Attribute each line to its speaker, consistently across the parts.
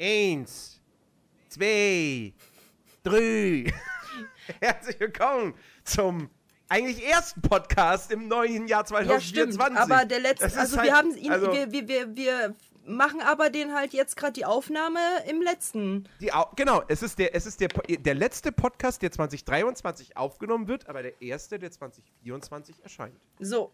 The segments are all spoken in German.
Speaker 1: Eins, zwei, drei. Herzlich willkommen zum eigentlich ersten Podcast im neuen Jahr 2024.
Speaker 2: Ja, stimmt, aber der letzte, also
Speaker 1: halt,
Speaker 2: wir haben ihn,
Speaker 1: also
Speaker 2: wir, wir, wir, wir machen aber den halt jetzt gerade die Aufnahme im letzten.
Speaker 1: Die, Au- genau, es ist, der, es ist der, der letzte Podcast, der 2023 aufgenommen wird, aber der erste, der 2024 erscheint.
Speaker 2: So.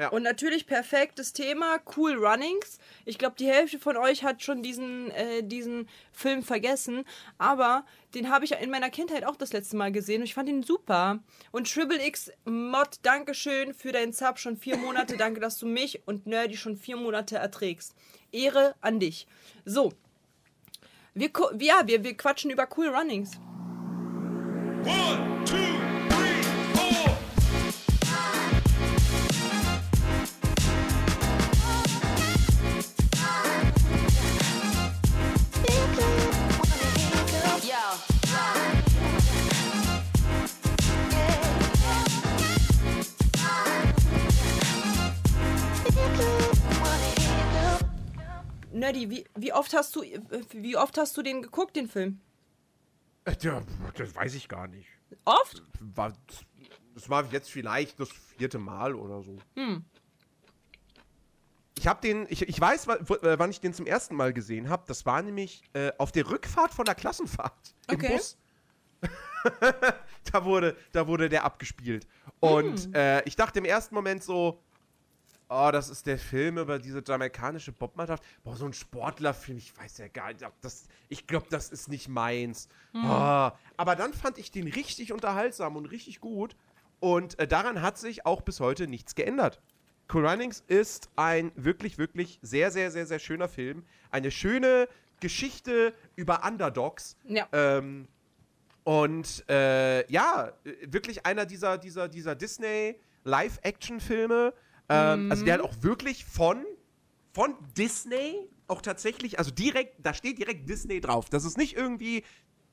Speaker 1: Ja.
Speaker 2: Und natürlich perfektes Thema, Cool Runnings. Ich glaube, die Hälfte von euch hat schon diesen, äh, diesen Film vergessen. Aber den habe ich in meiner Kindheit auch das letzte Mal gesehen und ich fand ihn super. Und Triple X Mod, Dankeschön für deinen Sub schon vier Monate. Danke, dass du mich und Nerdy schon vier Monate erträgst. Ehre an dich. So. Wir, ja, wir, wir quatschen über Cool Runnings.
Speaker 3: One, two,
Speaker 2: Nerdy, wie, wie oft hast du wie oft hast du den geguckt, den Film?
Speaker 1: Äh, Ja, das weiß ich gar nicht.
Speaker 2: Oft?
Speaker 1: War, das war jetzt vielleicht das vierte Mal oder so. Ich habe den, ich, ich weiß, äh, wann ich den zum ersten Mal gesehen habe. Das war nämlich äh, auf der Rückfahrt von der Klassenfahrt im
Speaker 2: Okay.
Speaker 1: Bus. da, wurde, da wurde der abgespielt. Und äh, ich dachte im ersten Moment so, oh, das ist der Film über diese jamaikanische Bobmannschaft. Boah, so ein Sportlerfilm, ich weiß ja gar nicht, das, ich glaube, das ist nicht meins. Ah, aber dann fand ich den richtig unterhaltsam und richtig gut. Und äh, daran hat sich auch bis heute nichts geändert. Cool Runnings ist ein wirklich, wirklich sehr, sehr, sehr, sehr schöner Film. Eine schöne Geschichte über Underdogs.
Speaker 2: Ja.
Speaker 1: Ähm, und äh, ja, äh, wirklich einer dieser, dieser, dieser Disney Live-Action-Filme. Ähm, Also der hat auch wirklich von, von Disney auch tatsächlich, also direkt, da steht direkt Disney drauf. Das ist nicht irgendwie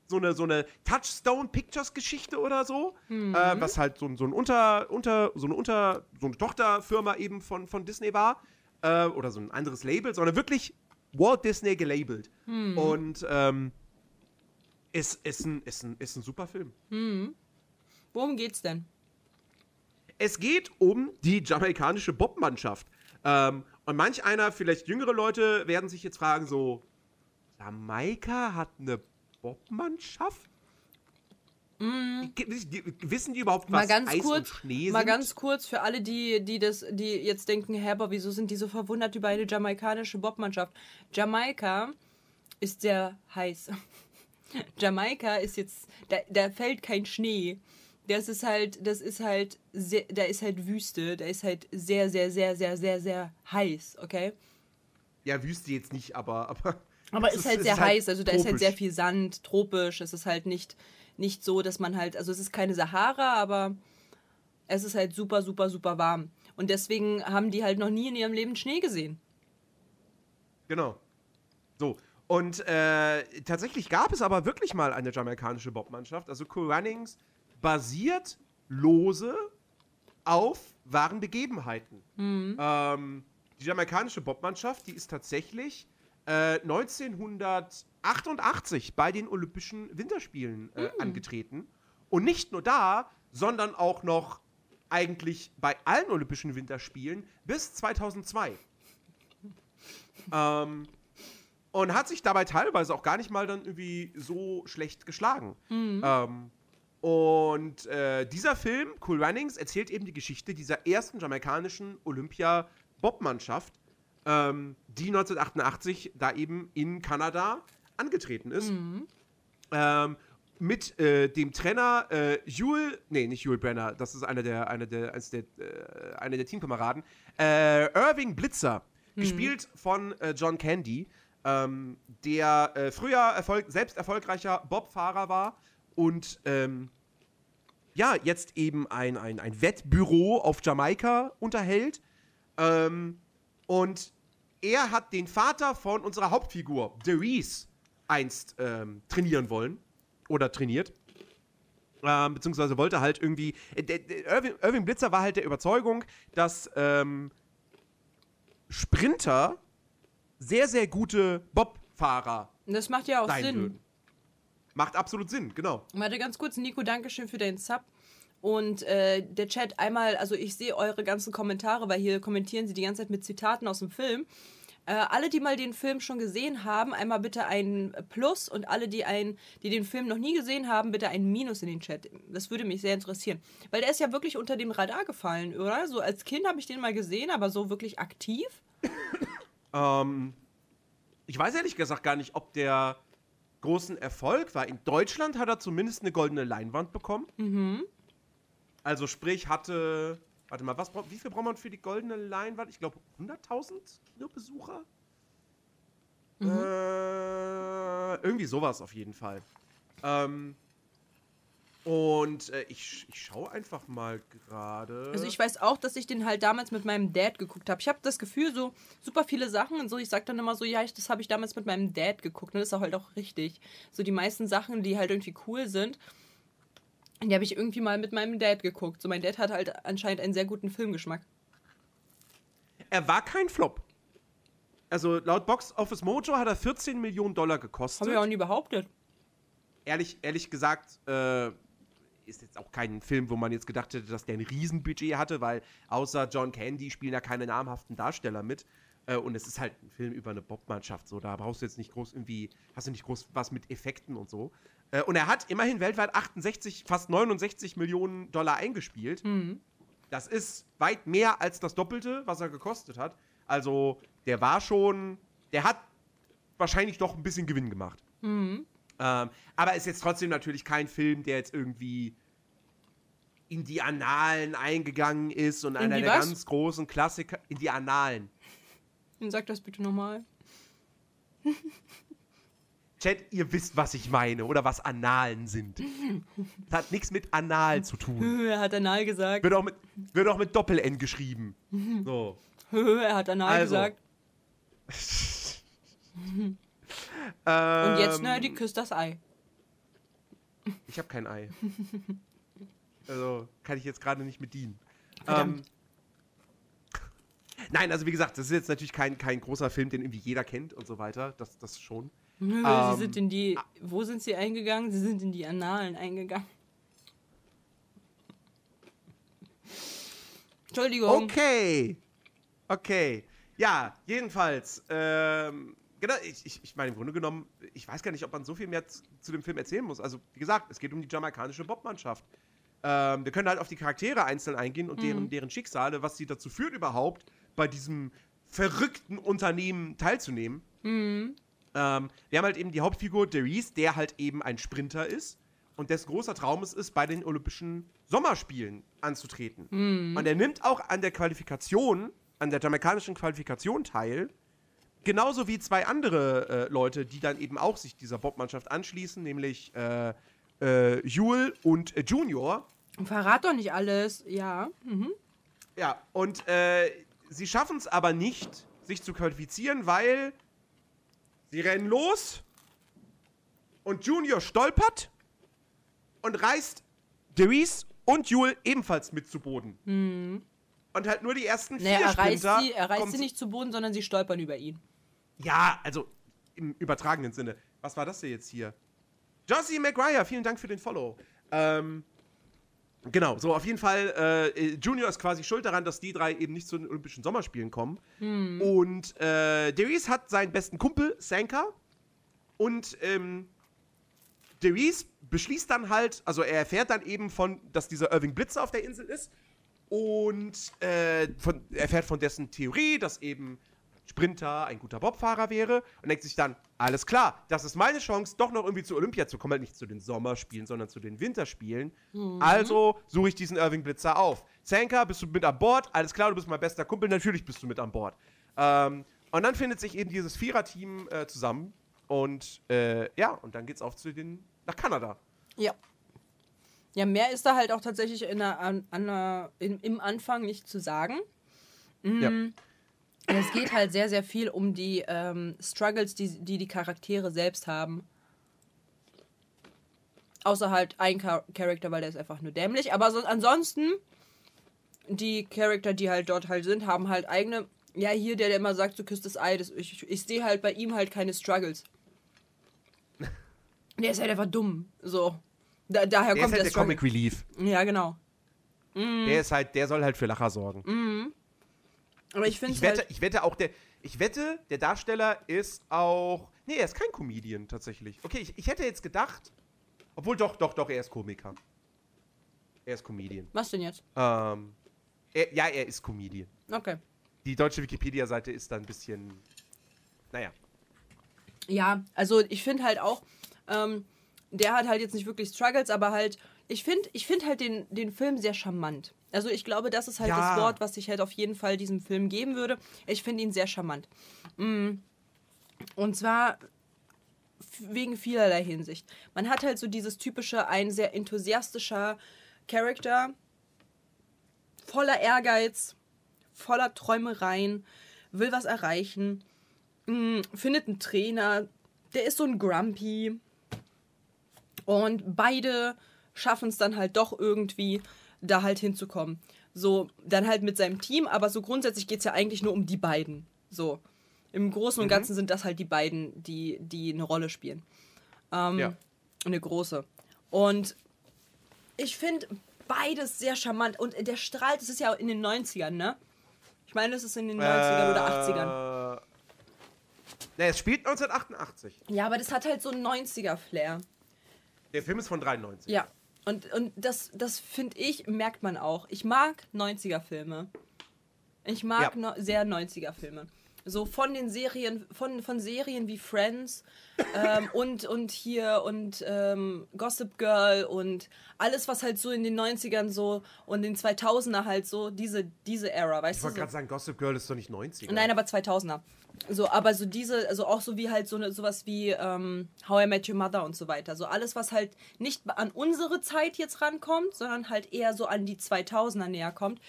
Speaker 1: so eine, so eine Touchstone Pictures Geschichte oder so, äh, was halt so, ein- so ein Unter, Unter, so eine Unter, so eine Tochterfirma eben von, von Disney war, äh, oder so ein anderes Label, sondern wirklich Walt Disney gelabelt. Und ähm, ist, ist, ein, ist, ein, ist ein super Film.
Speaker 2: Worum geht's denn?
Speaker 1: Es geht um die jamaikanische Bobmannschaft. Ähm, und manch einer, vielleicht jüngere Leute, werden sich jetzt fragen: so, Jamaika hat eine Bobmannschaft? Die- die- Wissen die überhaupt, was
Speaker 2: mal ganz
Speaker 1: Eis
Speaker 2: kurz,
Speaker 1: und Schnee
Speaker 2: mal
Speaker 1: sind?
Speaker 2: ganz kurz für alle, die, die das, die jetzt denken, hä, aber wieso sind die so verwundert über eine jamaikanische Bobmannschaft? Jamaika ist sehr heiß. Jamaika ist jetzt, da, da fällt kein Schnee. Das ist halt, das ist halt, sehr, da ist halt Wüste, da ist halt sehr, sehr, sehr, sehr, sehr, sehr heiß, okay?
Speaker 1: ja, Wüste jetzt nicht, aber. Aber,
Speaker 2: Aber
Speaker 1: es
Speaker 2: ist halt sehr heiß, also da ist halt
Speaker 1: tropisch.
Speaker 2: sehr viel Sand, tropisch. Es ist halt nicht, nicht so, dass man halt, also es ist keine Sahara, aber es ist halt super, super, super warm. Und deswegen haben die halt noch nie in ihrem Leben Schnee gesehen.
Speaker 1: Genau. So. Und äh, tatsächlich gab es aber wirklich mal eine jamaikanische Bobmannschaft. Also Cool Runnings basiert lose auf wahren Begebenheiten. Ähm, die jamaikanische Bobmannschaft, die ist tatsächlich äh, 1988 bei den Olympischen Winterspielen äh, angetreten. Und nicht nur da, sondern auch noch eigentlich bei allen Olympischen Winterspielen bis 2002. Ähm, und hat sich dabei teilweise auch gar nicht mal dann irgendwie so schlecht geschlagen. Ähm, und äh, dieser Film, Cool Runnings, erzählt eben die Geschichte dieser ersten jamaikanischen Olympia-Bobmannschaft, ähm, die 1988 da eben in Kanada angetreten ist. Ähm, mit äh, dem Trainer äh, Jules, nee, nicht Jules Brenner, das ist einer der, einer der, eins der, äh, einer der Teamkameraden, äh, Irving Blitzer, gespielt von äh, John Candy, ähm, der äh, früher Erfolg, selbst erfolgreicher Bobfahrer war und ähm, ja, jetzt eben ein, ein, ein Wettbüro auf Jamaika unterhält. Ähm, und er hat den Vater von unserer Hauptfigur, Derice, einst ähm, trainieren wollen. Oder trainiert. Ähm, beziehungsweise wollte halt irgendwie. Äh, der Irving, Irving Blitzer war halt der Überzeugung, dass ähm, Sprinter sehr, sehr gute Bobfahrer
Speaker 2: Das macht ja auch Sinn.
Speaker 1: würden. Macht absolut Sinn, genau.
Speaker 2: Warte ganz kurz, Nico, Dankeschön für deinen Sub. Und äh, der Chat einmal, also ich sehe eure ganzen Kommentare, weil hier kommentieren sie die ganze Zeit mit Zitaten aus dem Film. Äh, alle, die mal den Film schon gesehen haben, einmal bitte ein Plus und alle, die, ein, die den Film noch nie gesehen haben, bitte ein Minus in den Chat. Das würde mich sehr interessieren. Weil der ist ja wirklich unter dem Radar gefallen, oder? So als Kind habe ich den mal gesehen, aber so wirklich aktiv?
Speaker 1: Ähm, ich weiß ehrlich gesagt gar nicht, ob der großen Erfolg war. In Deutschland hat er zumindest eine goldene Leinwand bekommen.
Speaker 2: Mhm.
Speaker 1: Also sprich hatte, warte mal, was, braucht- wie viel braucht man für die goldene Leinwand? Ich glaube 100.000 Kinobesucher? Äh, irgendwie sowas auf jeden Fall. Ähm, und äh, ich, ich schaue einfach mal gerade.
Speaker 2: Also ich weiß auch, dass ich den halt damals mit meinem Dad geguckt habe. Ich habe das Gefühl, so super viele Sachen und so, ich sag dann immer so, ja, ich, das habe ich damals mit meinem Dad geguckt. Und das ist auch halt auch richtig. So die meisten Sachen, die halt irgendwie cool sind, die habe ich irgendwie mal mit meinem Dad geguckt. So mein Dad hat halt anscheinend einen sehr guten Filmgeschmack.
Speaker 1: Er war kein Flop. Also laut Box Office Mojo hat er 14 Millionen Dollar gekostet.
Speaker 2: Haben wir auch nie behauptet.
Speaker 1: ehrlich, ehrlich gesagt, äh, ist jetzt auch kein Film, wo man jetzt gedacht hätte, dass der ein Riesenbudget hatte, weil außer John Candy spielen ja keine namhaften Darsteller mit. Äh, und es ist halt ein Film über eine Bobmannschaft, so da brauchst du jetzt nicht groß irgendwie, hast du nicht groß was mit Effekten und so. Äh, und er hat immerhin weltweit 68, fast 69 Millionen Dollar eingespielt. Das ist weit mehr als das Doppelte, was er gekostet hat. Also, der war schon, der hat wahrscheinlich doch ein bisschen Gewinn gemacht. Ähm, aber ist jetzt trotzdem natürlich kein Film, der jetzt irgendwie in die Annalen eingegangen ist und einer der
Speaker 2: was?
Speaker 1: ganz großen Klassiker. In die Annalen.
Speaker 2: Dann sag das bitte nochmal.
Speaker 1: Chat, ihr wisst, was ich meine oder was Annalen sind. Das hat nichts mit Anal zu tun.
Speaker 2: er hat anal gesagt.
Speaker 1: Wird auch mit, wird auch mit Doppel-N geschrieben. So.
Speaker 2: er hat anal
Speaker 1: Also.
Speaker 2: gesagt.
Speaker 1: Ähm,
Speaker 2: Und jetzt, ne, die küsst das Ei.
Speaker 1: Ich habe kein Ei. Also kann ich jetzt gerade nicht mit dienen. Ähm, nein, also wie gesagt, das ist jetzt natürlich kein, kein großer Film, den irgendwie jeder kennt und so weiter. Das, das schon.
Speaker 2: Nö,
Speaker 1: Ähm,
Speaker 2: sie sind in die. Wo sind sie eingegangen? Sie sind in die Annalen eingegangen. Entschuldigung.
Speaker 1: Okay. Okay. Ja, jedenfalls. Ähm, genau, ich, ich, ich meine, im Grunde genommen, ich weiß gar nicht, ob man so viel mehr zu, zu dem Film erzählen muss. Also, wie gesagt, es geht um die jamaikanische Bobmannschaft. Ähm, wir können halt auf die Charaktere einzeln eingehen und deren, deren Schicksale, was sie dazu führt, überhaupt bei diesem verrückten Unternehmen teilzunehmen. Ähm, wir haben halt eben die Hauptfigur Derice, der halt eben ein Sprinter ist und dessen großer Traum es ist, bei den Olympischen Sommerspielen anzutreten. Und er nimmt auch an der Qualifikation, an der jamaikanischen Qualifikation teil, genauso wie zwei andere äh, Leute, die dann eben auch sich dieser Bobmannschaft anschließen, nämlich äh, äh, Jule und äh, Junior.
Speaker 2: Verrat doch nicht alles. Ja. Mhm.
Speaker 1: Ja, und äh, sie schaffen es aber nicht, sich zu qualifizieren, weil sie rennen los und Junior stolpert und reißt Derice und Jule ebenfalls mit zu Boden. Und halt nur die ersten
Speaker 2: Naja,
Speaker 1: vier
Speaker 2: er reißt,
Speaker 1: Sprinter.
Speaker 2: sie, er reißt sie nicht zu Boden, sondern sie stolpern über ihn.
Speaker 1: Ja, also im übertragenen Sinne. Was war das denn jetzt hier? Josie McGuire, vielen Dank für den Follow. Ähm, genau, so auf jeden Fall, äh, Junior ist quasi schuld daran, dass die drei eben nicht zu den Olympischen Sommerspielen kommen. Und äh, Darius hat seinen besten Kumpel, Sanka. Und ähm, Darius beschließt dann halt, also er erfährt dann eben von, dass dieser Irving Blitzer auf der Insel ist. Und äh, von, erfährt von dessen Theorie, dass eben Sprinter ein guter Bobfahrer wäre und denkt sich dann, alles klar, das ist meine Chance, doch noch irgendwie zu Olympia zu kommen, halt nicht zu den Sommerspielen, sondern zu den Winterspielen. Also suche ich diesen Irving Blitzer auf. Sanka, bist du mit an Bord? Alles klar, du bist mein bester Kumpel, natürlich bist du mit an Bord. Ähm, und dann findet sich eben dieses Viererteam äh, zusammen und äh, ja, und dann geht's auf zu den, nach Kanada.
Speaker 2: Ja. Ja, mehr ist da halt auch tatsächlich in der, an, an in, im Anfang nicht zu sagen.
Speaker 1: Ja.
Speaker 2: Es geht halt sehr, sehr viel um die ähm, Struggles, die, die die Charaktere selbst haben. Außer halt ein Char Charakter, weil der ist einfach nur dämlich. Aber so, ansonsten, die Charakter, die halt dort halt sind, haben halt eigene. Ja, hier der, der immer sagt, du küsst das Ei. Das, ich ich sehe halt bei ihm halt keine Struggles. Der ist halt einfach dumm. So. Da, daher
Speaker 1: Der ist
Speaker 2: kommt
Speaker 1: halt
Speaker 2: der Struggle.
Speaker 1: Comic Relief.
Speaker 2: Ja, genau.
Speaker 1: Der ist halt, der soll halt für Lacher sorgen.
Speaker 2: Aber ich finde
Speaker 1: Ich
Speaker 2: es
Speaker 1: wette,
Speaker 2: halt.
Speaker 1: ich wette auch, der, ich wette, der Darsteller ist auch, nee, er ist kein Comedian tatsächlich. Okay, ich, ich hätte jetzt gedacht, obwohl doch, doch, doch, er ist Komiker. Er ist Comedian.
Speaker 2: Was denn jetzt?
Speaker 1: Ähm, er, ja, er ist Comedian.
Speaker 2: Okay.
Speaker 1: Die deutsche Wikipedia-Seite ist da ein bisschen, naja.
Speaker 2: Ja, also ich finde halt auch, ähm, der hat halt jetzt nicht wirklich Struggles, aber halt, ich finde ich find halt den, den Film sehr charmant. Also ich glaube, das ist halt
Speaker 1: Ja.
Speaker 2: das Wort, was ich halt auf jeden Fall diesem Film geben würde. Ich finde ihn sehr charmant. Mm. Und zwar wegen vielerlei Hinsicht. Man hat halt so dieses typische, ein sehr enthusiastischer Charakter, voller Ehrgeiz, voller Träumereien, will was erreichen, mh, findet einen Trainer, der ist so ein Grumpy. Und beide schaffen es dann halt doch irgendwie, da halt hinzukommen. So, dann halt mit seinem Team, aber so grundsätzlich geht es ja eigentlich nur um die beiden. So. Im Großen und Ganzen sind das halt die beiden, die, die eine Rolle spielen. Ähm,
Speaker 1: Ja.
Speaker 2: Eine große. Und ich finde beides sehr charmant. Und der strahlt, es ist ja in den 90ern, ne? Ich meine, es ist in den 90ern oder 80ern.
Speaker 1: Äh, Na, es spielt 1988.
Speaker 2: Ja, aber das hat halt so einen 90er-Flair.
Speaker 1: Der Film ist von 93.
Speaker 2: Ja. Und, und das, das finde ich, merkt man auch. Ich mag 90er-Filme. Ich mag
Speaker 1: Ja.
Speaker 2: no, sehr 90er-Filme. So von den Serien, von, von Serien wie Friends ähm, und, und hier und ähm, Gossip Girl und alles, was halt so in den 90ern so und den 2000er halt so, diese, diese Era, weißt
Speaker 1: Ich
Speaker 2: du?
Speaker 1: wollte
Speaker 2: So.
Speaker 1: gerade sagen, Gossip Girl ist doch nicht 90.
Speaker 2: Nein, aber 2000er. So, aber so diese, also auch so wie halt so eine, sowas wie ähm, How I Met Your Mother und so weiter. So alles, was halt nicht an unsere Zeit jetzt rankommt, sondern halt eher so an die 2000er näher kommt,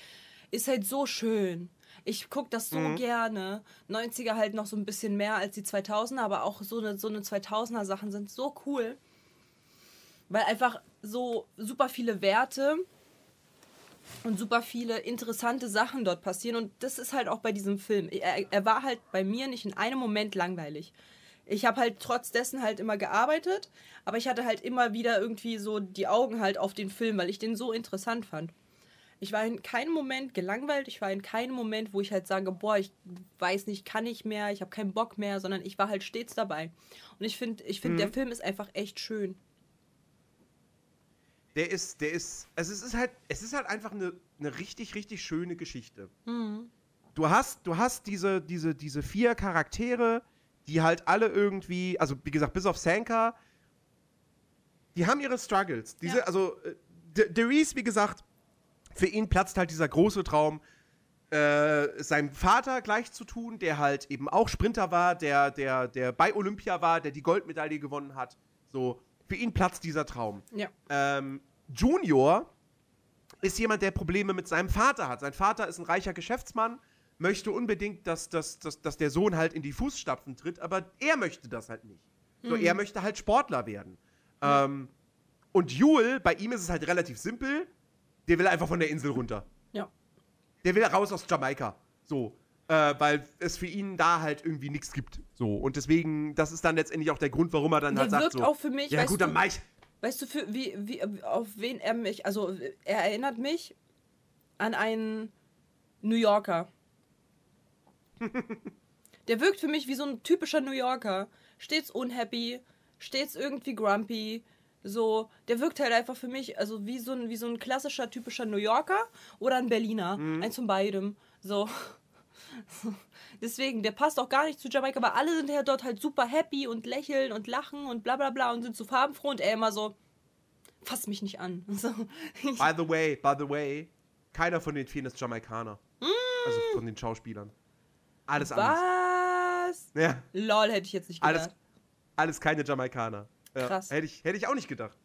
Speaker 2: ist halt so schön. Ich gucke das so gerne. 90er halt noch so ein bisschen mehr als die 2000er, aber auch so eine, so eine 2000er Sachen sind so cool. Weil einfach so super viele Werte und super viele interessante Sachen dort passieren. Und das ist halt auch bei diesem Film. Er, er war halt bei mir nicht in einem Moment langweilig. Ich habe halt trotz dessen halt immer gearbeitet, aber ich hatte halt immer wieder irgendwie so die Augen halt auf den Film, weil ich den so interessant fand. Ich war in keinem Moment gelangweilt, ich war in keinem Moment, wo ich halt sage, boah, ich weiß nicht, kann ich mehr, ich habe keinen Bock mehr, sondern ich war halt stets dabei. Und ich finde, ich finde, der Film ist einfach echt schön.
Speaker 1: Der ist, der ist, also es ist halt, es ist halt einfach eine, eine richtig, richtig schöne Geschichte. Du hast, du hast diese, diese, diese vier Charaktere, die halt alle irgendwie, also wie gesagt, bis auf Sanka, die haben ihre Struggles. Diese,
Speaker 2: Ja.
Speaker 1: also, äh, De- Derice, wie gesagt, für ihn platzt halt dieser große Traum, äh, seinem Vater gleich zu tun, der halt eben auch Sprinter war, der, der, der bei Olympia war, der die Goldmedaille gewonnen hat. So, für ihn platzt dieser Traum.
Speaker 2: Ja.
Speaker 1: Ähm, Junior ist jemand, der Probleme mit seinem Vater hat. Sein Vater ist ein reicher Geschäftsmann, möchte unbedingt, dass, dass, dass, dass der Sohn halt in die Fußstapfen tritt, aber er möchte das halt nicht. So, er möchte halt Sportler werden. Ähm, und Jule, bei ihm ist es halt relativ simpel, der will einfach von der Insel runter.
Speaker 2: Ja.
Speaker 1: Der will raus aus Jamaika. So. Äh, weil es für ihn da halt irgendwie nichts gibt. So. Und deswegen, das ist dann letztendlich auch der Grund, warum er dann
Speaker 2: Der
Speaker 1: halt sagt
Speaker 2: wirkt
Speaker 1: so.
Speaker 2: auch für mich,
Speaker 1: Ja,
Speaker 2: weißt
Speaker 1: gut, dann mach ich.
Speaker 2: Weißt du, für, wie, wie, auf wen er mich, also er erinnert mich an einen New Yorker. Der wirkt für mich wie so ein typischer New Yorker. Stets unhappy, stets irgendwie grumpy. So, der wirkt halt einfach für mich, also wie so ein, wie so ein klassischer, typischer New Yorker oder ein Berliner. Eins von beidem. So. Deswegen, der passt auch gar nicht zu Jamaika, aber alle sind ja dort halt super happy und lächeln und lachen und bla bla bla und sind so farbenfroh und er immer so, fass mich nicht an. So.
Speaker 1: By the way, by the way, keiner von den vielen ist Jamaikaner.
Speaker 2: Mm.
Speaker 1: Also von den Schauspielern. Alles anders.
Speaker 2: Was?
Speaker 1: Ja,
Speaker 2: Lol, hätte ich jetzt nicht gedacht.
Speaker 1: alles, alles keine Jamaikaner. Ja,
Speaker 2: Krass.
Speaker 1: Hätte ich, hätte ich auch nicht gedacht.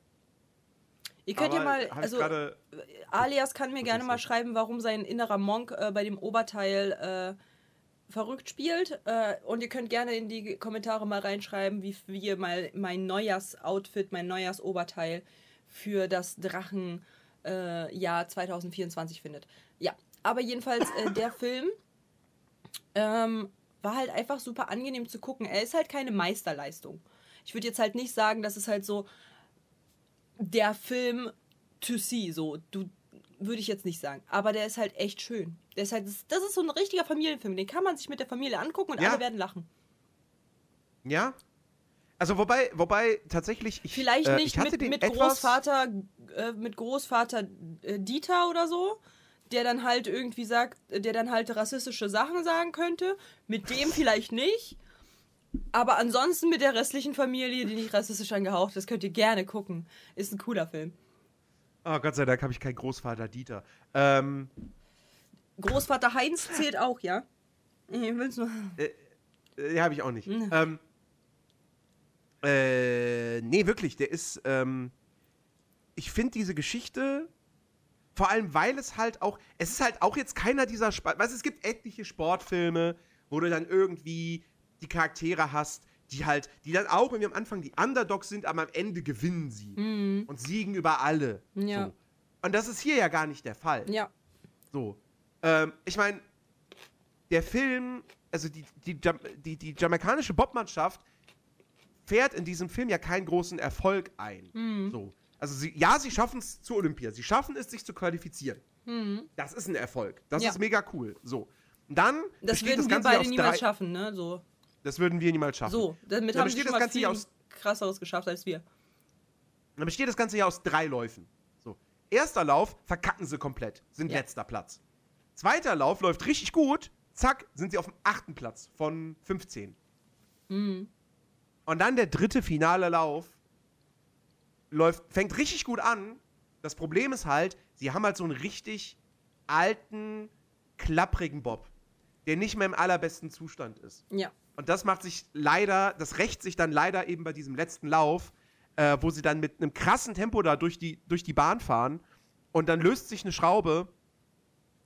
Speaker 2: Ihr könnt ja mal, also
Speaker 1: gerade-
Speaker 2: Alias kann mir gerne mal schreiben, warum sein innerer Monk äh, bei dem Oberteil äh, verrückt spielt. Äh, und ihr könnt gerne in die Kommentare mal reinschreiben, wie, wie ihr mal mein Neujahrsoutfit, mein Neujahrsoberteil für das Drachenjahr äh, Jahr 2024 findet. Ja, aber jedenfalls äh, der Film ähm, war halt einfach super angenehm zu gucken. Er ist halt keine Meisterleistung. Ich würde jetzt halt nicht sagen, dass es halt so der Film to see, so. Du würde ich jetzt nicht sagen. Aber der ist halt echt schön. Der ist halt, das ist so ein richtiger Familienfilm. Den kann man sich mit der Familie angucken und
Speaker 1: Ja.
Speaker 2: alle werden lachen.
Speaker 1: Ja? Also wobei, wobei tatsächlich ich
Speaker 2: Vielleicht
Speaker 1: äh,
Speaker 2: nicht
Speaker 1: ich hatte
Speaker 2: mit, mit Großvater, äh, mit Großvater äh, Dieter oder so, der dann halt irgendwie sagt, der dann halt rassistische Sachen sagen könnte. Mit dem vielleicht nicht. Aber ansonsten mit der restlichen Familie, die nicht rassistisch angehaucht ist, könnt ihr gerne gucken. Ist ein cooler Film.
Speaker 1: Oh Gott sei Dank habe ich keinen Großvater Dieter. Ähm,
Speaker 2: Großvater Heinz zählt auch, ja? Ich will's nur.
Speaker 1: äh, habe ich auch nicht.
Speaker 2: Mhm.
Speaker 1: Ähm, äh, nee, wirklich, der ist, ähm, ich finde diese Geschichte, vor allem weil es halt auch, es ist halt auch jetzt keiner dieser, Sp weißt es gibt etliche Sportfilme, wo du dann irgendwie die Charaktere hast, die halt, die dann auch, wenn wir am Anfang die Underdogs sind, aber am Ende gewinnen sie und siegen über alle.
Speaker 2: Mhm. Ja.
Speaker 1: So. Und das ist hier ja gar nicht der Fall.
Speaker 2: Ja.
Speaker 1: So. Ähm, ich meine, der Film, also die, die, die, die jamaikanische Bobmannschaft fährt in diesem Film ja keinen großen Erfolg ein.
Speaker 2: Mhm.
Speaker 1: So. Also sie, ja, sie schaffen es zur Olympia. Sie schaffen es, sich zu qualifizieren. Das ist ein Erfolg. Das
Speaker 2: Mhm. Ja.
Speaker 1: ist mega cool. So. Und dann
Speaker 2: Das würden
Speaker 1: das
Speaker 2: wir
Speaker 1: Ganze
Speaker 2: beide niemals
Speaker 1: drei,
Speaker 2: schaffen, ne? So.
Speaker 1: Das würden wir niemals schaffen.
Speaker 2: So. Damit haben sie schon
Speaker 1: das
Speaker 2: mal
Speaker 1: Ganze
Speaker 2: viel
Speaker 1: aus
Speaker 2: krasseres geschafft als wir.
Speaker 1: Dann besteht das Ganze ja aus drei Läufen. So. Erster Lauf, verkacken sie komplett, sind
Speaker 2: Ja.
Speaker 1: letzter Platz. Zweiter Lauf läuft richtig gut, zack, sind sie auf dem achten Platz von 15.
Speaker 2: Mhm.
Speaker 1: Und dann der dritte finale Lauf läuft, fängt richtig gut an. Das Problem ist halt, sie haben halt so einen richtig alten, klapprigen Bob, der nicht mehr im allerbesten Zustand ist.
Speaker 2: Ja.
Speaker 1: Und das macht sich leider, das rächt sich dann leider eben bei diesem letzten Lauf, äh, wo sie dann mit einem krassen Tempo da durch die, durch die Bahn fahren. Und dann löst sich eine Schraube.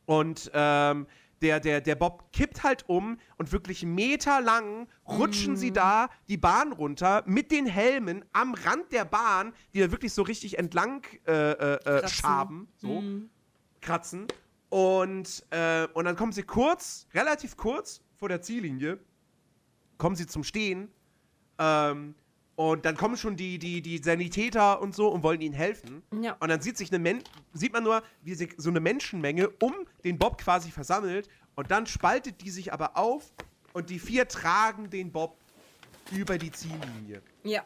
Speaker 1: Und ähm, der, der, der Bob kippt halt um und wirklich meterlang rutschen sie da die Bahn runter mit den Helmen am Rand der Bahn, die da wirklich so richtig entlang äh, äh, äh, schaben, so kratzen. Und, äh, und dann kommen sie kurz, relativ kurz vor der Ziellinie, kommen sie zum Stehen. Ähm, und dann kommen schon die, die, die Sanitäter und so und wollen ihnen helfen.
Speaker 2: Ja.
Speaker 1: Und dann sieht, sich eine Men sieht man nur, wie sich so eine Menschenmenge um den Bob quasi versammelt. Und dann spaltet die sich aber auf und die vier tragen den Bob über die Ziellinie.
Speaker 2: Ja.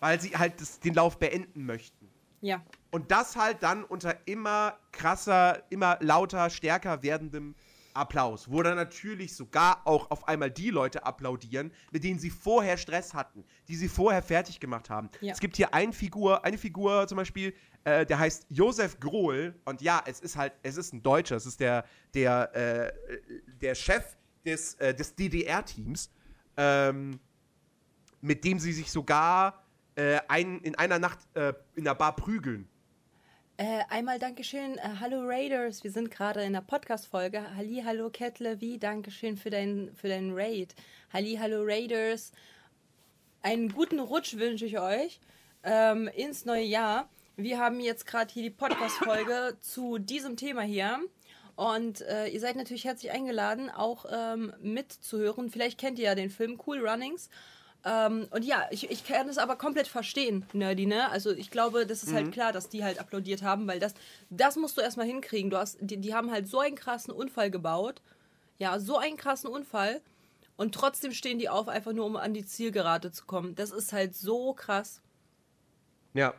Speaker 1: Weil sie halt das, den Lauf beenden möchten.
Speaker 2: Ja.
Speaker 1: Und das halt dann unter immer krasser, immer lauter, stärker werdendem Applaus, wo dann natürlich sogar auch auf einmal die Leute applaudieren, mit denen sie vorher Stress hatten, die sie vorher fertig gemacht haben.
Speaker 2: Ja.
Speaker 1: Es gibt hier eine Figur, eine Figur zum Beispiel, äh, der heißt Josef Grohl und ja, es ist halt, es ist ein Deutscher, es ist der, der, äh, der Chef des, äh, des DDR-Teams, ähm, mit dem sie sich sogar äh, ein, in einer Nacht äh, in der Bar prügeln.
Speaker 2: Äh, einmal Dankeschön. Äh, hallo Raiders, wir sind gerade in der Podcast-Folge. Halli, hallo Kettle, wie Dankeschön für deinen für deinen Raid. Halli, hallo Raiders. Einen guten Rutsch wünsche ich euch ähm, ins neue Jahr. Wir haben jetzt gerade hier die Podcast-Folge zu diesem Thema hier. Und äh, ihr seid natürlich herzlich eingeladen, auch ähm, mitzuhören. Vielleicht kennt ihr ja den Film Cool Runnings. Ähm, und ja, ich, ich kann es aber komplett verstehen, Nerdy, ne? Also ich glaube, das ist halt klar, dass die halt applaudiert haben, weil das, das musst du erstmal hinkriegen. Du hast, die, die haben halt so einen krassen Unfall gebaut. Ja, so einen krassen Unfall. Und trotzdem stehen die auf, einfach nur um an die Zielgerade zu kommen. Das ist halt so krass.
Speaker 1: Ja.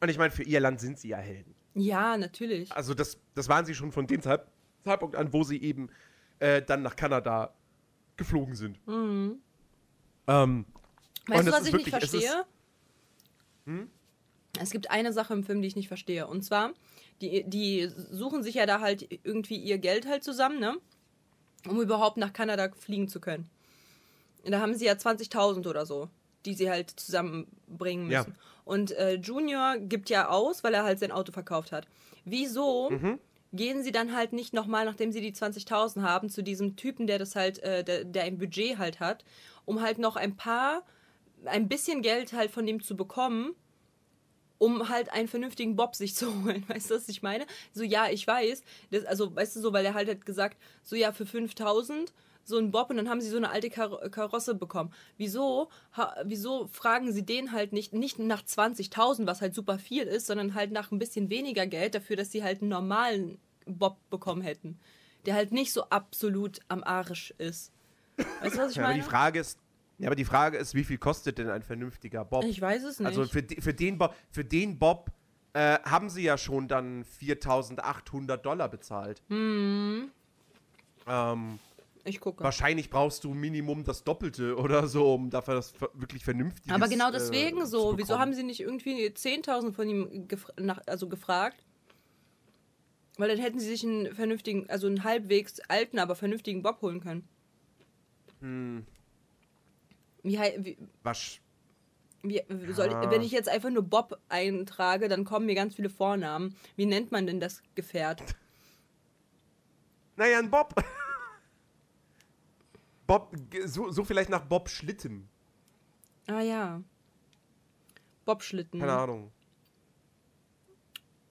Speaker 1: Und ich meine, für ihr Land sind sie ja Helden.
Speaker 2: Ja, natürlich.
Speaker 1: Also das, das waren sie schon von dem Zeit, Zeitpunkt an, wo sie eben äh, dann nach Kanada geflogen sind. Ähm.
Speaker 2: Weißt du, was ich nicht
Speaker 1: wirklich- es ist-
Speaker 2: verstehe? Es gibt eine Sache im Film, die ich nicht verstehe. Und zwar, die, die suchen sich ja da halt irgendwie ihr Geld halt zusammen, ne? Um überhaupt nach Kanada fliegen zu können. Und da haben sie ja 20.000 oder so, die sie halt zusammenbringen
Speaker 1: Ja.
Speaker 2: müssen. Und äh, Junior gibt ja aus, weil er halt sein Auto verkauft hat. Wieso
Speaker 1: Mhm.
Speaker 2: Gehen sie dann halt nicht nochmal, nachdem sie die 20.000 haben, zu diesem Typen, der das halt, äh, der, der ein Budget halt hat, um halt noch ein paar, ein bisschen Geld halt von dem zu bekommen, um halt einen vernünftigen Bob sich zu holen. Weißt du, was ich meine? So, ja, ich weiß. Das, also, weißt du, so, weil er halt hat gesagt, so, ja, für 5000, so einen Bob und dann haben sie so eine alte Kar Karosse bekommen. Wieso, ha, wieso fragen sie den halt nicht, nicht nach 20.000, was halt super viel ist, sondern halt nach ein bisschen weniger Geld dafür, dass sie halt einen normalen Bob bekommen hätten, der halt nicht so absolut am Arsch ist. Weißt du, was ich
Speaker 1: Ja, aber
Speaker 2: meine?
Speaker 1: die Frage ist, ja, aber die Frage ist, wie viel kostet denn ein vernünftiger Bob?
Speaker 2: ich weiß es nicht.
Speaker 1: Also für, für den Bob, für den Bob äh, haben sie ja schon dann 4.800 Dollar bezahlt.
Speaker 2: Hm.
Speaker 1: Ähm,
Speaker 2: ich gucke.
Speaker 1: wahrscheinlich brauchst du Minimum das Doppelte oder so, um dafür das wirklich vernünftig
Speaker 2: Aber genau deswegen so. Wieso haben sie nicht irgendwie 10.000 von ihm gef nach, also gefragt? Weil dann hätten sie sich einen vernünftigen, also einen halbwegs alten, aber vernünftigen Bob holen können.
Speaker 1: Hm,
Speaker 2: Wie, wie,
Speaker 1: was,
Speaker 2: wie soll
Speaker 1: Ja.
Speaker 2: wenn ich jetzt einfach nur Bob eintrage, dann kommen mir ganz viele Vornamen. Wie nennt man denn das Gefährt?
Speaker 1: naja, ein Bob. Bob, so, so vielleicht nach Bob Schlitten.
Speaker 2: Ah ja. Bobschlitten.
Speaker 1: Keine Ahnung.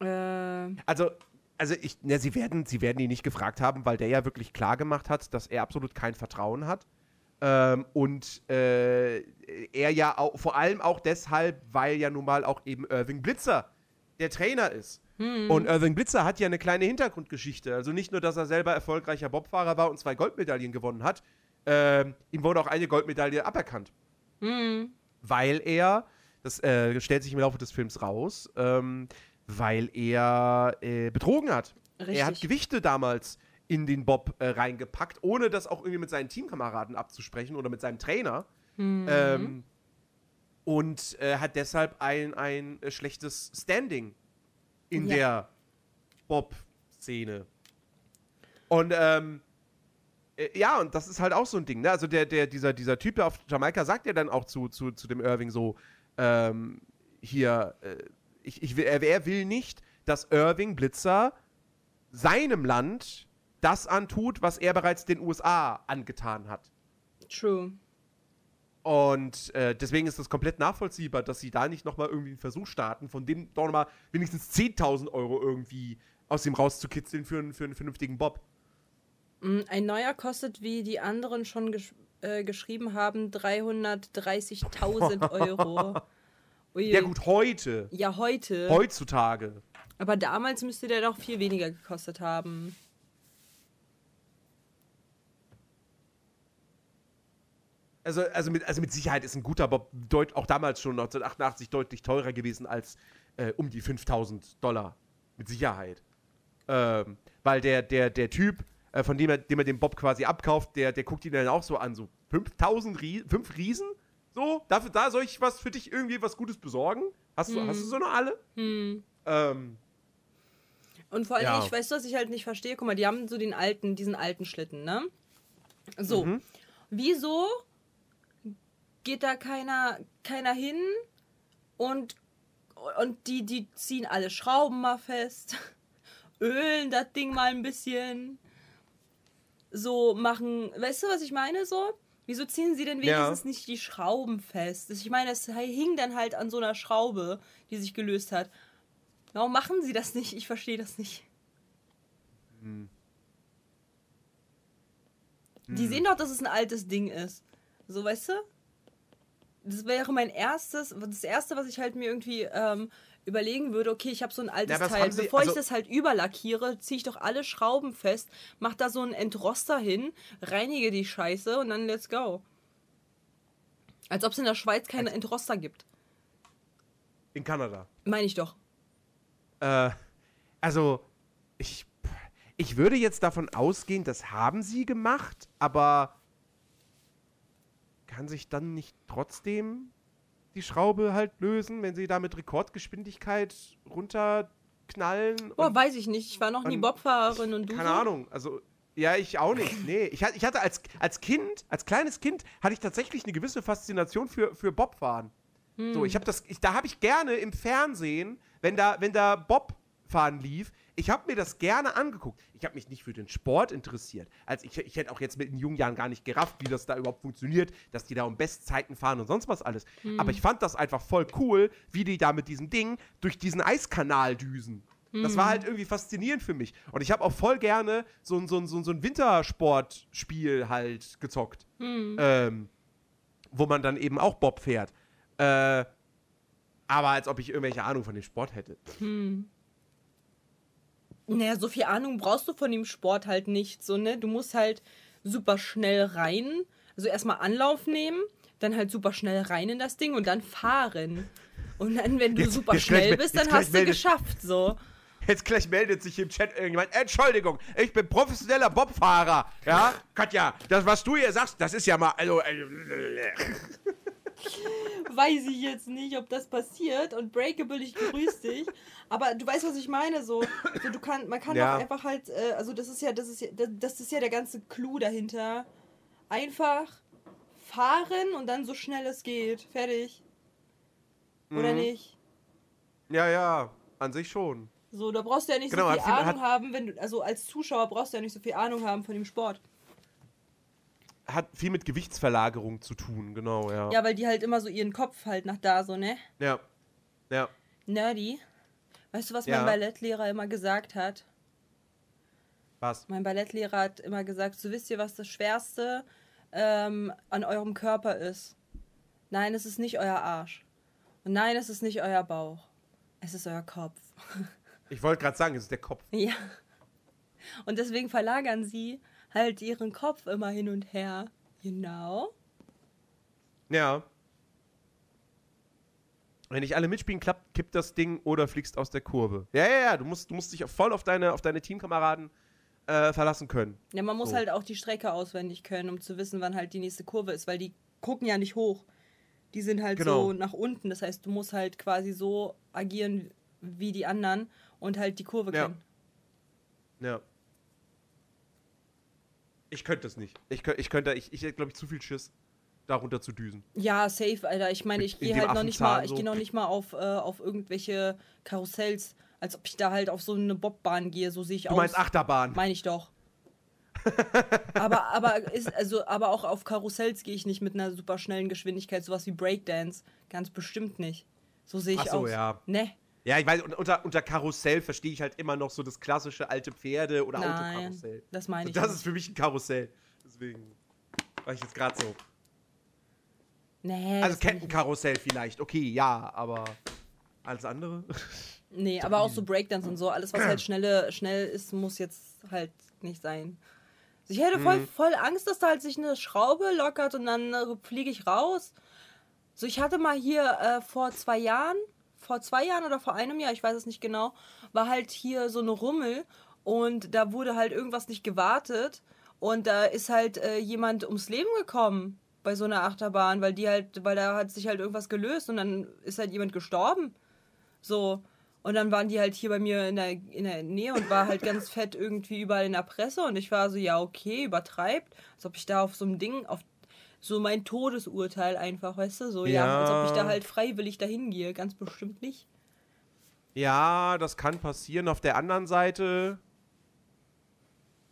Speaker 2: Äh,
Speaker 1: Also, also ich, ne, sie werden, sie werden ihn nicht gefragt haben, weil der ja wirklich klar gemacht hat, dass er absolut kein Vertrauen hat. Ähm, und äh, er ja auch, vor allem auch deshalb, weil ja nun mal auch eben Irving Blitzer der Trainer ist. Und Irving Blitzer hat ja eine kleine Hintergrundgeschichte. Also nicht nur, dass er selber erfolgreicher Bobfahrer war und zwei Goldmedaillen gewonnen hat, ähm, ihm wurde auch eine Goldmedaille aberkannt. Weil er, das äh, stellt sich im Laufe des Films raus, ähm, weil er äh, betrogen hat.
Speaker 2: Richtig.
Speaker 1: Er hat Gewichte damals in den Bob äh, reingepackt, ohne das auch irgendwie mit seinen Teamkameraden abzusprechen oder mit seinem Trainer. Ähm, und äh, hat deshalb ein, ein äh, schlechtes Standing in
Speaker 2: Ja.
Speaker 1: der Bob-Szene. Und ähm, äh, ja, und das ist halt auch so ein Ding, ne? Also der, der, dieser, dieser Typ auf Jamaika sagt ja dann auch zu, zu, zu dem Irving so, ähm, hier, äh, ich, ich will, er, er will nicht, dass Irving Blitzer seinem Land das antut, was er bereits den USA angetan hat.
Speaker 2: true.
Speaker 1: Und äh, deswegen ist das komplett nachvollziehbar, dass sie da nicht nochmal irgendwie einen Versuch starten, von dem doch nochmal wenigstens 10.000 Euro irgendwie aus ihm rauszukitzeln für, einen- für einen vernünftigen Bob.
Speaker 2: Mm, Ein neuer kostet, wie die anderen schon gesch äh, geschrieben haben, 330.000 Euro. Ui.
Speaker 1: Ja gut, heute.
Speaker 2: Ja, heute.
Speaker 1: Heutzutage.
Speaker 2: Aber damals müsste der doch viel weniger gekostet haben.
Speaker 1: Also, also, mit, also mit Sicherheit ist ein guter Bob deut, auch damals schon 1988 deutlich teurer gewesen als äh, um die 5000 Dollar. Mit Sicherheit. Ähm, weil der, der, der Typ, äh, von dem er, dem er den Bob quasi abkauft, der, der guckt ihn dann auch so an. So 5000 Rie 5 Riesen? So, dafür, da soll ich was für dich irgendwie was Gutes besorgen? Hast du, hast du so noch alle?
Speaker 2: Hm.
Speaker 1: Ähm,
Speaker 2: Und vor allem,
Speaker 1: Ja.
Speaker 2: ich weiß, was ich halt nicht verstehe. Guck mal, die haben so den alten, diesen alten Schlitten, ne? So.
Speaker 1: Mhm.
Speaker 2: Wieso geht da keiner, keiner hin und, und die, die ziehen alle Schrauben mal fest, ölen das Ding mal ein bisschen, so machen, weißt du, was ich meine, so? Wieso ziehen sie denn
Speaker 1: Ja.
Speaker 2: wenigstens nicht die Schrauben fest? Ich meine, es hing dann halt an so einer Schraube, die sich gelöst hat. Warum machen sie das nicht? Ich verstehe das nicht. Die sehen doch, dass es ein altes Ding ist. So, weißt du? Das wäre mein erstes, das erste, was ich halt mir irgendwie ähm, überlegen würde, okay, ich habe so ein altes
Speaker 1: Ja,
Speaker 2: Teil.
Speaker 1: sie-
Speaker 2: Bevor ich
Speaker 1: also-
Speaker 2: das halt überlackiere, ziehe ich doch alle Schrauben fest, mach da so einen Entroster hin, reinige die Scheiße und dann let's go. Als ob es in der Schweiz keine Entroster gibt.
Speaker 1: in Kanada.
Speaker 2: Meine ich doch.
Speaker 1: Äh, also, ich, ich würde jetzt davon ausgehen, das haben sie gemacht, aber kann sich dann nicht trotzdem die Schraube halt lösen, wenn sie da mit Rekordgeschwindigkeit runterknallen?
Speaker 2: Boah,
Speaker 1: und-
Speaker 2: weiß ich nicht. Ich war noch nie Bobfahrerin und du
Speaker 1: keine
Speaker 2: so?
Speaker 1: Ahnung, also ja, ich auch nicht. Nee, ich, ich hatte als, als Kind, als kleines Kind, hatte ich tatsächlich eine gewisse Faszination für, für Bobfahren. So, ich habe das, ich, da habe ich gerne im Fernsehen, wenn da, wenn da Bobfahren lief, ich habe mir das gerne angeguckt. Ich habe mich nicht für den Sport interessiert. Also ich, ich hätte auch jetzt mit den jungen Jahren gar nicht gerafft, wie das da überhaupt funktioniert, dass die da um Bestzeiten fahren und sonst was alles. Aber ich fand das einfach voll cool, wie die da mit diesem Ding durch diesen Eiskanal düsen. Das war halt irgendwie faszinierend für mich. Und ich habe auch voll gerne so ein, so ein, so ein, so ein Wintersportspiel halt gezockt. Ähm, wo man dann eben auch Bob fährt. Äh, aber als ob ich irgendwelche Ahnung von dem Sport hätte.
Speaker 2: Naja, so viel Ahnung brauchst du von dem Sport halt nicht. So, ne? Du musst halt super schnell rein. Also erstmal Anlauf nehmen, dann halt super schnell rein in das Ding und dann fahren. Und dann, wenn du
Speaker 1: Jetzt-
Speaker 2: super
Speaker 1: jetzt
Speaker 2: schnell bist, dann hast du geschafft. So.
Speaker 1: Jetzt gleich meldet sich im Chat irgendjemand. Entschuldigung, ich bin professioneller Bobfahrer. Ja, Katja, das, was du hier sagst, das ist ja mal. Also, äh,
Speaker 2: Weiß ich jetzt nicht, ob das passiert. Und Breakable, ich grüß dich. Aber du weißt, was ich meine. So, so du kann, man kann
Speaker 1: Ja.
Speaker 2: doch einfach halt, äh, also das ist ja, das ist ja, das, das ist ja der ganze Clou dahinter. Einfach fahren und dann so schnell es geht. Fertig. Oder
Speaker 1: Mhm.
Speaker 2: nicht?
Speaker 1: ja, ja, an sich schon.
Speaker 2: So, da brauchst du ja nicht
Speaker 1: Genau,
Speaker 2: so viel Ahnung haben, wenn du, also als Zuschauer brauchst du ja nicht so viel Ahnung haben von dem Sport.
Speaker 1: Hat viel mit Gewichtsverlagerung zu tun, genau, ja.
Speaker 2: Ja, weil die halt immer so ihren Kopf halt nach da so, ne?
Speaker 1: Ja. Ja.
Speaker 2: Nerdy. Weißt du, was
Speaker 1: Ja.
Speaker 2: mein Ballettlehrer immer gesagt hat?
Speaker 1: Was?
Speaker 2: Mein Ballettlehrer hat immer gesagt, so wisst ihr, was das Schwerste ähm, an eurem Körper ist? Nein, es ist nicht euer Arsch. Und nein, es ist nicht euer Bauch. Es ist euer Kopf.
Speaker 1: Ich wollte gerade sagen, es ist der Kopf.
Speaker 2: ja. Und deswegen verlagern sie halt ihren Kopf immer hin und her. Genau.
Speaker 1: Ja. Wenn nicht alle mitspielen, klappt, kippt das Ding oder fliegst aus der Kurve. Ja, ja, ja, du musst, du musst dich voll auf deine, auf deine Teamkameraden äh, verlassen können.
Speaker 2: Ja, man muss
Speaker 1: So.
Speaker 2: halt auch die Strecke auswendig können, um zu wissen, wann halt die nächste Kurve ist, weil die gucken ja nicht hoch. Die sind halt
Speaker 1: Genau.
Speaker 2: so nach unten. Das heißt, du musst halt quasi so agieren wie die anderen und halt die Kurve
Speaker 1: Ja.
Speaker 2: kennen.
Speaker 1: Ja. Ich könnte das nicht. Ich könnte, ich könnte, ich, ich hätte, glaube ich, zu viel Schiss, darunter zu düsen.
Speaker 2: Ja, safe, Alter. Ich meine, ich gehe halt noch nicht mal, ich
Speaker 1: so.
Speaker 2: gehe noch nicht mal auf, äh, auf irgendwelche Karussells, als ob ich da halt auf so eine Bobbahn gehe. So sehe ich
Speaker 1: Du
Speaker 2: aus.
Speaker 1: meinst Achterbahn.
Speaker 2: Meine ich doch. aber, aber, ist, also, aber auch auf Karussells gehe ich nicht mit einer super schnellen Geschwindigkeit, sowas wie Breakdance. Ganz bestimmt nicht. So sehe ich
Speaker 1: Ach so,
Speaker 2: aus.
Speaker 1: ja.
Speaker 2: Ne?
Speaker 1: Ja, ich weiß, un- unter, unter Karussell verstehe ich halt immer noch so das klassische alte Pferde- oder
Speaker 2: Nein,
Speaker 1: Autokarussell.
Speaker 2: das meine
Speaker 1: So,
Speaker 2: ich
Speaker 1: das
Speaker 2: nicht.
Speaker 1: ist für mich ein Karussell. Deswegen war ich jetzt gerade so.
Speaker 2: Nee,
Speaker 1: Also. Kettenkarussell vielleicht, okay, ja, aber alles andere?
Speaker 2: Nee, aber auch so Breakdance und so, alles was halt schnelle, schnell ist, muss jetzt halt nicht sein. Also ich hätte
Speaker 1: Mhm.
Speaker 2: voll, voll Angst, dass da halt sich eine Schraube lockert und dann äh, fliege ich raus. So, ich hatte mal hier äh, vor zwei Jahren, vor zwei Jahren oder vor einem Jahr, ich weiß es nicht genau, war halt hier so eine Rummel und da wurde halt irgendwas nicht gewartet und da ist halt äh, jemand ums Leben gekommen bei so einer Achterbahn, weil die halt, weil da hat sich halt irgendwas gelöst und dann ist halt jemand gestorben. So. Und dann waren die halt hier bei mir in der, in der Nähe und war halt ganz fett irgendwie überall in der Presse. Und ich war so, ja, okay, übertreibt. Als ob ich da auf so einem Ding, auf so mein Todesurteil einfach, weißt du? So, ja,
Speaker 1: Ja.
Speaker 2: als ob ich da halt freiwillig dahin gehe. Ganz bestimmt nicht.
Speaker 1: Ja, das kann passieren. Auf der anderen Seite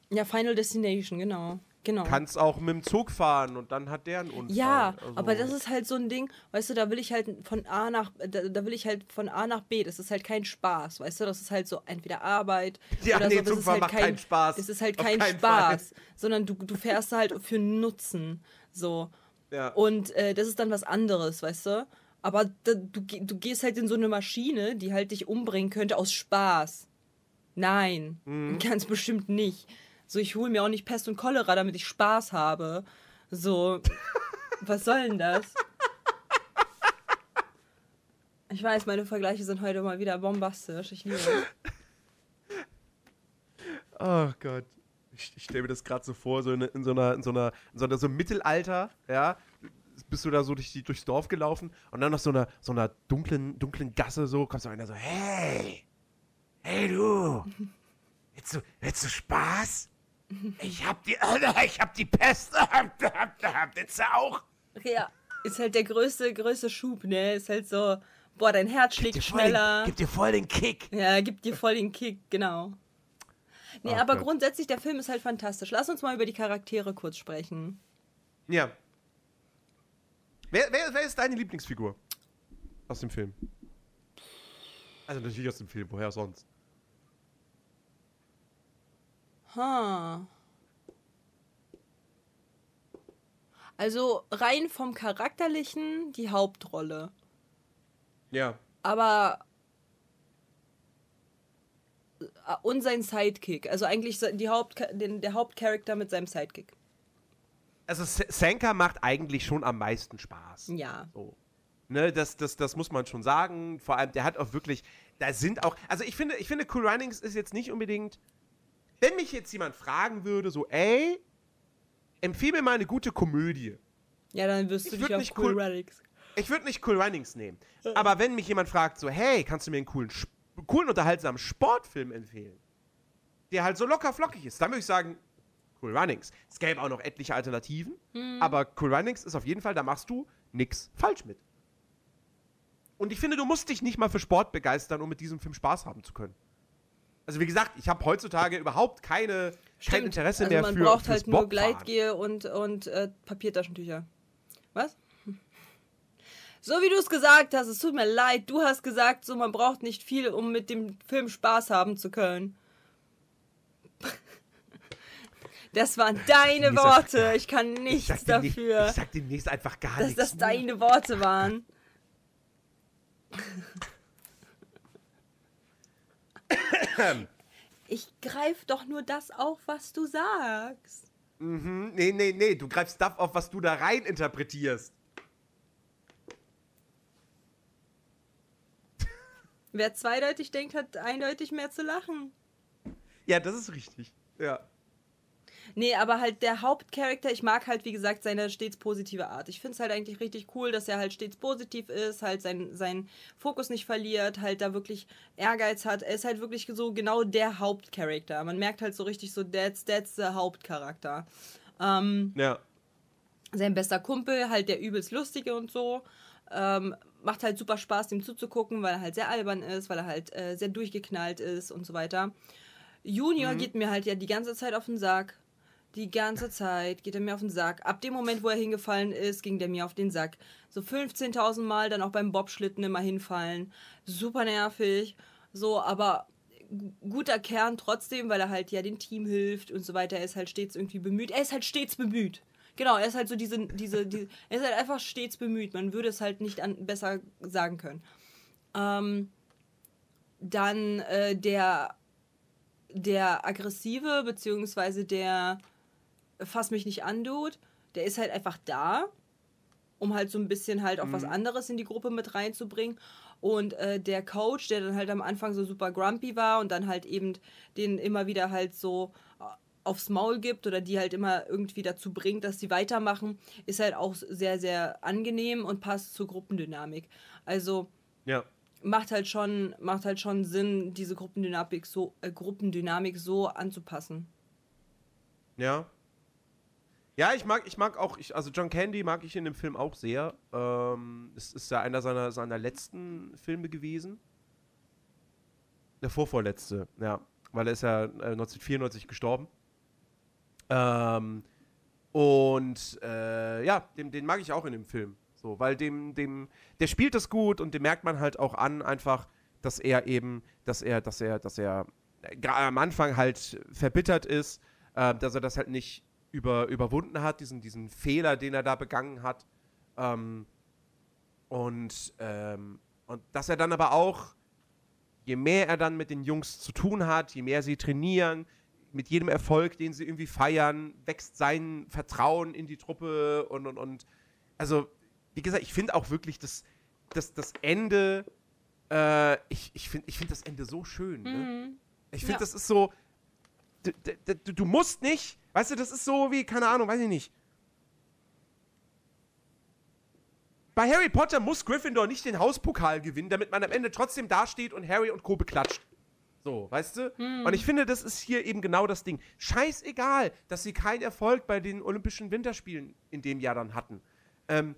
Speaker 2: Ja, Final Destination, genau. Genau.
Speaker 1: kannst auch mit dem Zug fahren und dann hat der einen Unfall.
Speaker 2: Ja,
Speaker 1: Also-
Speaker 2: aber das ist halt so ein Ding, weißt du, da will ich halt von A nach, da, da will ich halt von A nach B, das ist halt kein Spaß, weißt du, das ist halt so entweder Arbeit
Speaker 1: Ja,
Speaker 2: oder
Speaker 1: nee,
Speaker 2: so, das ist
Speaker 1: Zugfahren
Speaker 2: halt
Speaker 1: macht keinen Spaß.
Speaker 2: Das ist halt
Speaker 1: Auf
Speaker 2: kein Spaß, sondern du, du fährst halt für Nutzen, so.
Speaker 1: Ja.
Speaker 2: Und äh, das ist dann was anderes, weißt du? Aber da, du, du gehst halt in so eine Maschine, die halt dich umbringen könnte aus Spaß. Nein,
Speaker 1: Mhm.
Speaker 2: ganz bestimmt nicht. So, ich hole mir auch nicht Pest und Cholera, damit ich Spaß habe. So, was soll denn das? Ich weiß, meine Vergleiche sind heute mal wieder bombastisch. Ich liebe es.
Speaker 1: Oh Gott. Ich, ich stelle mir das gerade so vor, so in, in so einer, in so einer, in so einer, so einem Mittelalter, ja, bist du da so durch die, durchs Dorf gelaufen und dann nach so einer, so einer dunklen, dunklen Gasse so, kommt so einer so, hey, hey du, willst du, willst du Spaß? Ich hab die, ich hab die Pest, willst du auch?
Speaker 2: Ja, ist halt der größte, größte Schub, ne? Ist halt so, boah, dein Herz schlägt
Speaker 1: Dir voll den,
Speaker 2: schneller.
Speaker 1: gib dir voll den Kick.
Speaker 2: Ja, gibt dir voll den Kick, genau. Nee,
Speaker 1: Ach
Speaker 2: aber
Speaker 1: Gott.
Speaker 2: grundsätzlich, der Film ist halt fantastisch. Lass uns mal über die Charaktere kurz sprechen.
Speaker 1: Ja. Wer, wer, wer ist deine Lieblingsfigur aus dem Film? Also natürlich aus dem Film, woher sonst?
Speaker 2: Ha. Also rein vom Charakterlichen die Hauptrolle.
Speaker 1: Ja.
Speaker 2: Aber äh, Und sein Sidekick. Also eigentlich die Haupt den, der Hauptcharakter mit seinem Sidekick.
Speaker 1: Also S- Sanka macht eigentlich schon am meisten Spaß.
Speaker 2: Ja.
Speaker 1: So. Ne, das, das, das muss man schon sagen. Vor allem, der hat auch wirklich, da sind auch, also ich finde, ich finde, Cool Runnings ist jetzt nicht unbedingt, wenn mich jetzt jemand fragen würde, so, ey, empfehle mir mal eine gute Komödie.
Speaker 2: Ja, dann wirst du dich auf
Speaker 1: nicht
Speaker 2: Cool Runnings.
Speaker 1: Ich würde nicht Cool Runnings nehmen. Aber wenn mich jemand fragt, so, hey, kannst du mir einen coolen, Sp- coolen unterhaltsamen Sportfilm empfehlen, der halt so locker flockig ist, dann würde ich sagen, Cool Runnings. Es gäbe auch noch etliche Alternativen, aber Cool Runnings ist auf jeden Fall, da machst du nix falsch mit. Und ich finde, du musst dich nicht mal für Sport begeistern, um mit diesem Film Spaß haben zu können. Also wie gesagt, ich habe heutzutage überhaupt keine, kein. Interesse
Speaker 2: also
Speaker 1: mehr
Speaker 2: man
Speaker 1: für
Speaker 2: braucht
Speaker 1: fürs
Speaker 2: halt nur. Gleitgel und, und äh, Papiertaschentücher. Was? So wie du es gesagt hast, es tut mir leid, du hast gesagt, so man braucht nicht viel, um mit dem Film Spaß haben zu können. Das waren deine
Speaker 1: Dieser-
Speaker 2: Worte. Ich kann
Speaker 1: Ich
Speaker 2: nichts
Speaker 1: sag demnächst-
Speaker 2: dafür,
Speaker 1: Ich sag demnächst einfach gar
Speaker 2: dass
Speaker 1: nichts.
Speaker 2: das deine Worte waren. Ich greife doch nur das auf, was du sagst.
Speaker 1: Mhm. Nee, nee, nee, du greifst Stuff auf, was du da rein interpretierst.
Speaker 2: Wer zweideutig denkt, hat eindeutig mehr zu lachen.
Speaker 1: Ja, das ist richtig. Ja.
Speaker 2: Nee, aber halt der Hauptcharakter, ich mag halt, wie gesagt, seine stets positive Art. Ich finde es halt eigentlich richtig cool, dass er halt stets positiv ist, halt seinen sein Fokus nicht verliert, halt da wirklich Ehrgeiz hat. Er ist halt wirklich so genau der Hauptcharakter. Man merkt halt so richtig so, that's, that's the Hauptcharakter. Ähm,
Speaker 1: Ja.
Speaker 2: sein bester Kumpel, halt der übelst lustige und so. Ähm, macht halt super Spaß, dem zuzugucken, weil er halt sehr albern ist, weil er halt äh, sehr durchgeknallt ist und so weiter. Junior geht mir halt ja die ganze Zeit auf den Sack. Die ganze Zeit geht er mir auf den Sack. Ab dem Moment, wo er hingefallen ist, ging der mir auf den Sack. So 15.000 Mal dann auch beim Bobschlitten immer hinfallen. Super nervig. So, aber gu- guter Kern trotzdem, weil er halt ja dem Team hilft und so weiter. Er ist halt stets irgendwie bemüht. Er ist halt stets bemüht. Genau, er ist halt so diese, diese, diese er ist halt einfach stets bemüht. Man würde es halt nicht an, besser sagen können. Ähm, dann äh, der, der aggressive, beziehungsweise der fass mich nicht andut, der ist halt einfach da, um halt so ein bisschen halt auch was anderes in die Gruppe mit reinzubringen. Und äh, der Coach, der dann halt am Anfang so super grumpy war und dann halt eben den immer wieder halt so aufs Maul gibt oder die halt immer irgendwie dazu bringt, dass sie weitermachen, ist halt auch sehr, sehr angenehm und passt zur Gruppendynamik. Also
Speaker 1: Ja.
Speaker 2: macht halt schon, macht halt schon Sinn, diese Gruppendynamik so, äh, Gruppendynamik so anzupassen.
Speaker 1: Ja. Ja, ich mag, ich mag auch, ich, also John Candy mag ich in dem Film auch sehr. Ähm, es ist ja einer seiner, seiner letzten Filme gewesen. Der vorvorletzte, ja. Weil er ist ja äh, 1994 gestorben. Ähm, und äh, ja, den, den mag ich auch in dem Film. So, weil dem, dem, der spielt das gut und dem merkt man halt auch an, einfach, dass er eben, dass er, dass er, dass er äh, am Anfang halt verbittert ist, äh, dass er das halt nicht über, überwunden hat, diesen, diesen Fehler, den er da begangen hat. Ähm, und, ähm, und dass er dann aber auch, je mehr er dann mit den Jungs zu tun hat, je mehr sie trainieren, mit jedem Erfolg, den sie irgendwie feiern, wächst sein Vertrauen in die Truppe und, und, und. Also, wie gesagt, ich finde auch wirklich das, das, das Ende, äh, ich, ich finde ich find das Ende so schön. Ne? Ich finde,
Speaker 2: Ja.
Speaker 1: das ist so, du, du, du musst nicht, weißt du, das ist so wie, keine Ahnung, weiß ich nicht. Bei Harry Potter muss Gryffindor nicht den Hauspokal gewinnen, damit man am Ende trotzdem dasteht und Harry und Co. beklatscht. So, weißt du? Und ich finde, das ist hier eben genau das Ding. Scheißegal, dass sie keinen Erfolg bei den Olympischen Winterspielen in dem Jahr dann hatten. Ähm,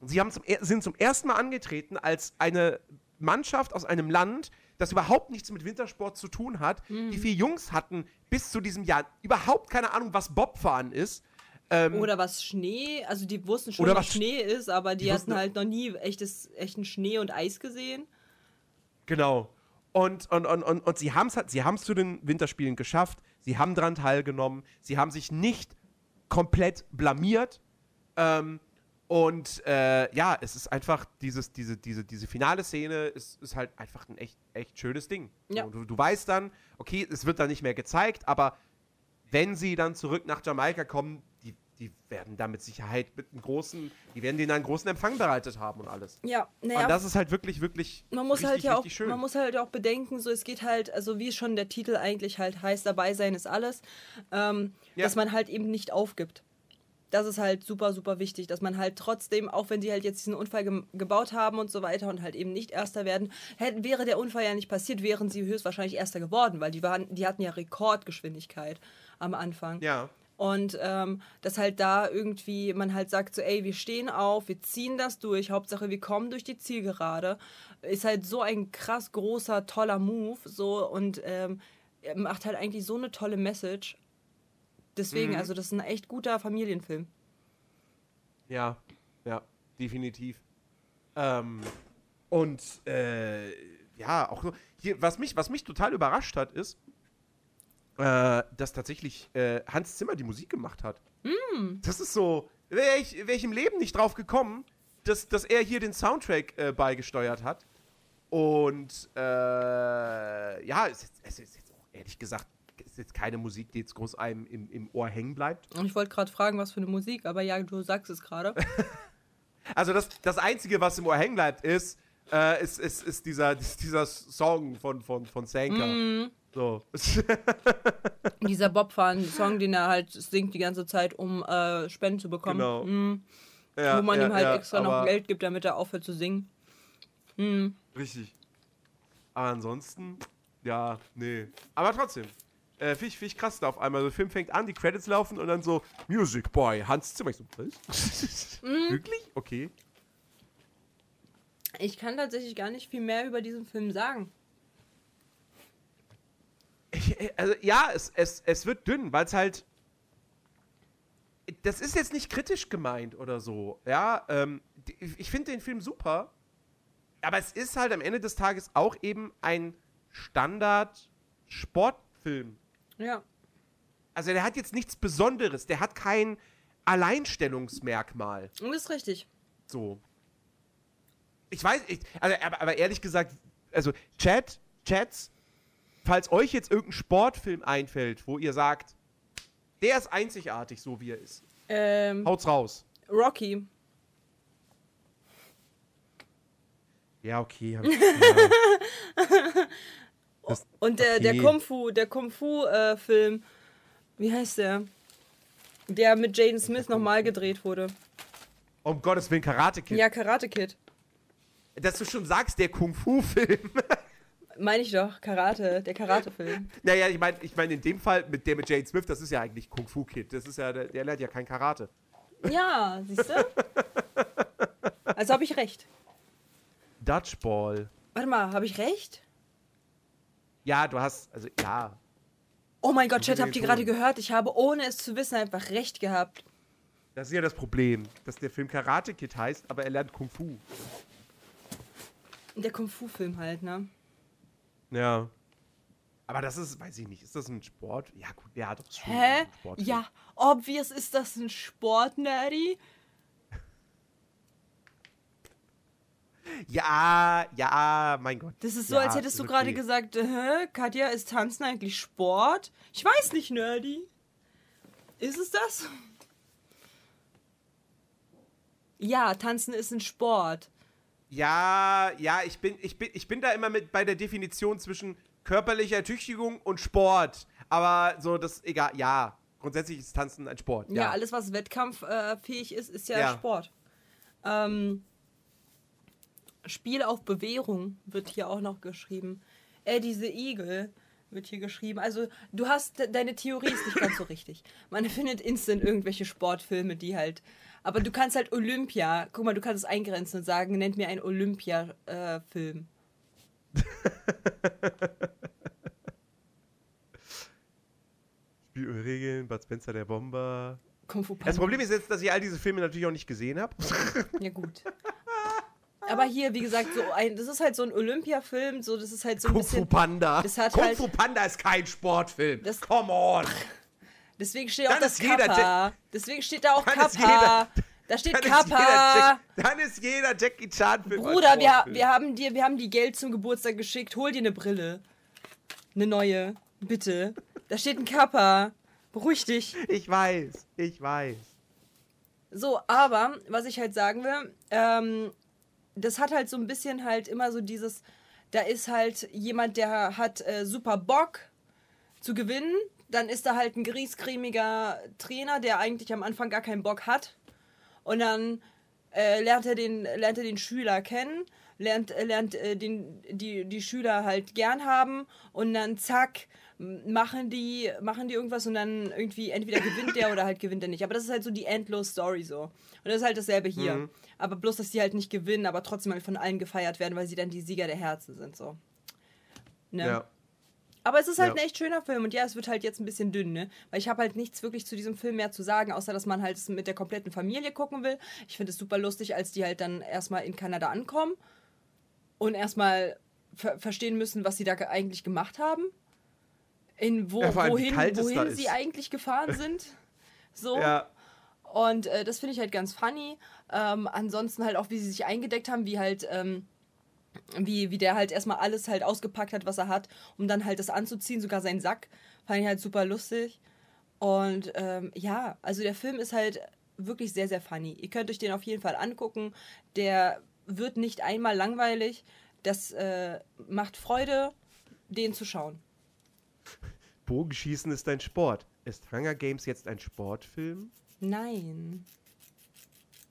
Speaker 1: sie haben zum, er- sind zum ersten Mal angetreten als eine Mannschaft aus einem Land, das überhaupt nichts mit Wintersport zu tun hat. Die vier Jungs hatten bis zu diesem Jahr überhaupt keine Ahnung, was Bobfahren ist. Ähm,
Speaker 2: Oder was Schnee, also die wussten schon, was
Speaker 1: was-
Speaker 2: Schnee ist, aber die,
Speaker 1: die
Speaker 2: hatten halt noch nie echtes, echten Schnee und Eis gesehen.
Speaker 1: Genau. Und, und, und, und, und sie haben es sie haben's zu den Winterspielen geschafft. Sie haben daran teilgenommen. Sie haben sich nicht komplett blamiert. Ähm, und äh, ja, es ist einfach dieses, diese, diese, diese finale Szene ist, ist halt einfach ein echt, echt schönes Ding.
Speaker 2: Ja.
Speaker 1: Du, du weißt dann, okay, es wird dann nicht mehr gezeigt, aber wenn sie dann zurück nach Jamaika kommen, die, werden da mit Sicherheit mit einem großen, die werden denen einen großen Empfang bereitet haben und alles.
Speaker 2: Ja, naja,
Speaker 1: Und das ist halt wirklich, wirklich
Speaker 2: man muss
Speaker 1: richtig,
Speaker 2: halt ja auch,
Speaker 1: schön.
Speaker 2: man muss halt auch bedenken, so es geht halt, also wie schon der Titel eigentlich halt heißt, dabei sein ist alles, ähm,
Speaker 1: Ja.
Speaker 2: dass man halt eben nicht aufgibt. Das ist halt super, super wichtig, dass man halt trotzdem, auch wenn die halt jetzt diesen Unfall gem- gebaut haben und so weiter und halt eben nicht Erster werden, hätte, wäre der Unfall ja nicht passiert, wären sie höchstwahrscheinlich Erster geworden, weil die waren, die hatten ja Rekordgeschwindigkeit am Anfang.
Speaker 1: ja.
Speaker 2: Und ähm, dass halt da irgendwie man halt sagt so, ey, wir stehen auf, wir ziehen das durch, Hauptsache wir kommen durch die Zielgerade, ist halt so ein krass großer, toller Move, so und ähm, macht halt eigentlich so eine tolle Message. Deswegen,
Speaker 1: Mhm.
Speaker 2: also das ist ein echt guter Familienfilm.
Speaker 1: Ja, ja, definitiv. Ähm, und äh, ja, auch so, hier, was mich, was mich total überrascht hat, ist, äh, dass tatsächlich äh, Hans Zimmer die Musik gemacht hat. Das ist so, wäre ich, wär ich im Leben nicht drauf gekommen, dass, dass er hier den Soundtrack äh, beigesteuert hat. Und äh, ja, es ist, es ist jetzt auch ehrlich gesagt, es ist jetzt keine Musik, die jetzt groß einem im, im Ohr hängen bleibt.
Speaker 2: Und ich wollte gerade fragen, was für eine Musik, aber ja, du sagst es gerade.
Speaker 1: Also das, das Einzige, was im Ohr hängen bleibt, ist, äh, ist, ist, ist, dieser, ist dieser Song von, von, von Sanka.
Speaker 2: Mhm.
Speaker 1: So.
Speaker 2: Dieser Bobfahren-Song, den er halt singt die ganze Zeit, um äh, Spenden zu bekommen.
Speaker 1: Genau.
Speaker 2: Mhm.
Speaker 1: ja,
Speaker 2: Wo man
Speaker 1: ja,
Speaker 2: ihm halt
Speaker 1: ja,
Speaker 2: extra noch Geld gibt, damit er aufhört zu singen. Mhm.
Speaker 1: Richtig. Aber ansonsten, ja, nee. Aber trotzdem. Äh, Finde ich, find ich krass da auf einmal. Der Film fängt an, die Credits laufen und dann so Music Boy, Hans Zimmer. Ich so, was?
Speaker 2: Mhm.
Speaker 1: Wirklich? Okay.
Speaker 2: Ich kann tatsächlich gar nicht viel mehr über diesen Film sagen.
Speaker 1: Äh, also, ja, es, es, es wird dünn, weil es halt. Das ist jetzt nicht kritisch gemeint oder so. Ja, ähm, ich finde den Film super. Aber es ist halt am Ende des Tages auch eben ein Standard-Sportfilm.
Speaker 2: Ja.
Speaker 1: Also der hat jetzt nichts Besonderes. Der hat kein Alleinstellungsmerkmal.
Speaker 2: Das ist richtig.
Speaker 1: So. Ich weiß, ich, also, aber, aber ehrlich gesagt, also Chat, Chats, falls euch jetzt irgendein Sportfilm einfällt, wo ihr sagt, der ist einzigartig, so wie er ist,
Speaker 2: Ähm,
Speaker 1: haut's raus.
Speaker 2: Rocky.
Speaker 1: Ja, okay. Hab ich, ja. Das-
Speaker 2: Und der, der
Speaker 1: Okay.
Speaker 2: Kung Fu, der Kung Fu äh, Film, wie heißt der? Der mit Jaden Smith nochmal gedreht wurde.
Speaker 1: um Gottes Willen, Karate Kid.
Speaker 2: Ja, Karate Kid.
Speaker 1: Dass du schon sagst, der Kung-Fu-Film.
Speaker 2: Meine ich doch, Karate, der Karate-Film.
Speaker 1: naja, ich meine ich mein in dem Fall mit der mit Jade Smith, das ist ja eigentlich Kung-Fu-Kid. Das ist ja, der, der lernt ja kein Karate.
Speaker 2: Ja, siehst du? Also habe ich recht.
Speaker 1: Dodgeball.
Speaker 2: Warte mal, habe ich recht?
Speaker 1: Ja, du hast, also ja.
Speaker 2: Oh mein Gott, Chat, habt ihr gerade gehört? Ich habe, ohne es zu wissen, einfach recht gehabt.
Speaker 1: Das ist ja das Problem, dass der Film Karate Kid heißt, aber er lernt Kung Fu.
Speaker 2: Der Kung Fu-Film halt, ne?
Speaker 1: Ja. Aber das ist, weiß ich nicht, ist das ein Sport? Ja, gut, ja, doch ist schon
Speaker 2: Hä?
Speaker 1: ein Sportfilm.
Speaker 2: Ja, obvious ist das ein Sport, Nerdy.
Speaker 1: Ja, ja, mein Gott.
Speaker 2: Das ist so,
Speaker 1: ja,
Speaker 2: als hättest du gerade
Speaker 1: okay.
Speaker 2: gesagt, hä, Katja, ist Tanzen eigentlich Sport? Ich weiß nicht, Nerdy. Ist es das? Ja, Tanzen ist ein Sport.
Speaker 1: Ja, ja, ich bin, ich bin, ich bin da immer mit bei der Definition zwischen körperlicher Tüchtigung und Sport. Aber so, das, egal, ja. Grundsätzlich ist Tanzen ein Sport.
Speaker 2: Ja,
Speaker 1: Ja,
Speaker 2: alles, was wettkampffähig ist, ist ja,
Speaker 1: Ja.
Speaker 2: Sport. Ähm, Spiel auf Bewährung wird hier auch noch geschrieben. Eddie the Eagle wird hier geschrieben. Also, du hast, de- deine Theorie ist nicht ganz so richtig. Man findet instant irgendwelche Sportfilme, die halt. Aber du kannst halt Olympia, guck mal, du kannst es eingrenzen und sagen, nennt mir einen Olympia-Film.
Speaker 1: Spiel ohne Regeln, Bud Spencer der Bomber.
Speaker 2: Kung Fu
Speaker 1: Das
Speaker 2: Panda.
Speaker 1: Problem ist jetzt, dass ich all diese Filme natürlich auch nicht gesehen habe.
Speaker 2: Ja, gut. aber hier, wie gesagt, so ein, das ist halt so ein Olympia-Film, so, das ist halt so ein
Speaker 1: Kung Fu
Speaker 2: bisschen.
Speaker 1: Panda.
Speaker 2: das hat
Speaker 1: Kung
Speaker 2: halt-
Speaker 1: Fu Panda ist kein Sportfilm.
Speaker 2: Das-
Speaker 1: Come on.
Speaker 2: Deswegen steht auch
Speaker 1: Dann
Speaker 2: das
Speaker 1: ist jeder
Speaker 2: Kappa. Deswegen steht da auch Kappa. Da steht
Speaker 1: Dann ist, jeder
Speaker 2: Kappa.
Speaker 1: Jack, dann ist jeder Jackie Chan Film.
Speaker 2: Bruder, wir, wir haben dir, wir haben die Geld zum Geburtstag geschickt. Hol dir eine Brille. Eine neue. Bitte. Da steht ein Kappa. Beruhig dich.
Speaker 1: Ich weiß, ich weiß.
Speaker 2: So, aber was ich halt sagen will, ähm, das hat halt so ein bisschen halt immer so dieses, da ist halt jemand, der hat äh, super Bock zu gewinnen. Dann ist da halt ein griesgrämiger Trainer, der eigentlich am Anfang gar keinen Bock hat. Und dann äh, lernt, er den, lernt er den Schüler kennen, lernt, äh, lernt äh, den, die, die Schüler halt gern haben und dann zack, machen die, machen die irgendwas und dann irgendwie entweder gewinnt der oder halt gewinnt er nicht. Aber das ist halt so die endlose Story so. Und das ist halt dasselbe hier. Aber bloß, dass die halt nicht gewinnen, aber trotzdem halt von allen gefeiert werden, weil sie dann die Sieger der Herzen sind so. Ne?
Speaker 1: Ja.
Speaker 2: Aber es ist halt
Speaker 1: Ja.
Speaker 2: ein echt schöner Film und ja, es wird halt jetzt ein bisschen dünn, ne? Weil ich habe halt nichts wirklich zu diesem Film mehr zu sagen, außer dass man halt es mit der kompletten Familie gucken will. Ich finde es super lustig, als die halt dann erstmal in Kanada ankommen und erstmal ver verstehen müssen, was sie da ge- eigentlich gemacht haben. In wo,
Speaker 1: Ja,
Speaker 2: wohin, wohin
Speaker 1: ist.
Speaker 2: sie eigentlich gefahren sind. So.
Speaker 1: Ja.
Speaker 2: Und äh, das finde ich halt ganz funny. Ähm, ansonsten halt auch, wie sie sich eingedeckt haben, wie halt, ähm, wie, wie der halt erstmal alles halt ausgepackt hat, was er hat, um dann halt das anzuziehen, sogar seinen Sack. Fand ich halt super lustig. Und ähm, ja, also der Film ist halt wirklich sehr, sehr funny. Ihr könnt euch den auf jeden Fall angucken. Der wird nicht einmal langweilig. Das äh, macht Freude, den zu schauen.
Speaker 1: Bogenschießen ist ein Sport. Ist Hunger Games jetzt ein Sportfilm?
Speaker 2: Nein.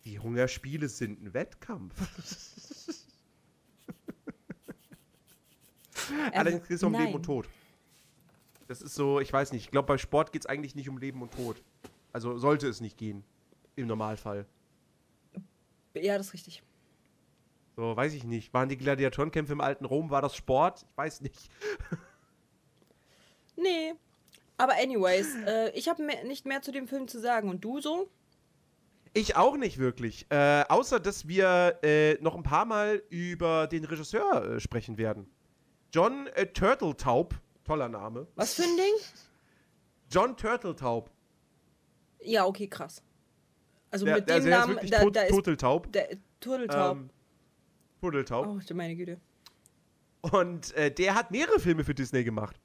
Speaker 1: Die Hungerspiele sind ein Wettkampf. Allerdings geht es um
Speaker 2: nein.
Speaker 1: Leben und Tod. Das ist so, ich weiß nicht, ich glaube, bei Sport geht es eigentlich nicht um Leben und Tod. Also sollte es nicht gehen. Im Normalfall.
Speaker 2: Ja, das ist richtig.
Speaker 1: So, weiß ich nicht. Waren die Gladiatorenkämpfe im alten Rom, war das Sport? Ich weiß nicht.
Speaker 2: Nee. Aber anyways, äh, ich habe nicht mehr zu dem Film zu sagen. Und du so?
Speaker 1: Ich auch nicht wirklich. Äh, außer, dass wir äh, noch ein paar Mal über den Regisseur äh, sprechen werden. John äh, Turtletaub, toller Name.
Speaker 2: Was für ein Ding?
Speaker 1: John Turtletaub.
Speaker 2: Ja, okay, krass. Also
Speaker 1: Der,
Speaker 2: mit
Speaker 1: der,
Speaker 2: dem
Speaker 1: der ist
Speaker 2: Namen,
Speaker 1: wirklich
Speaker 2: da, da ist
Speaker 1: Turteltaub.
Speaker 2: der Turteltaub.
Speaker 1: Ähm, Turteltaub.
Speaker 2: oh, du meine Güte.
Speaker 1: Und äh, der hat mehrere Filme für Disney gemacht.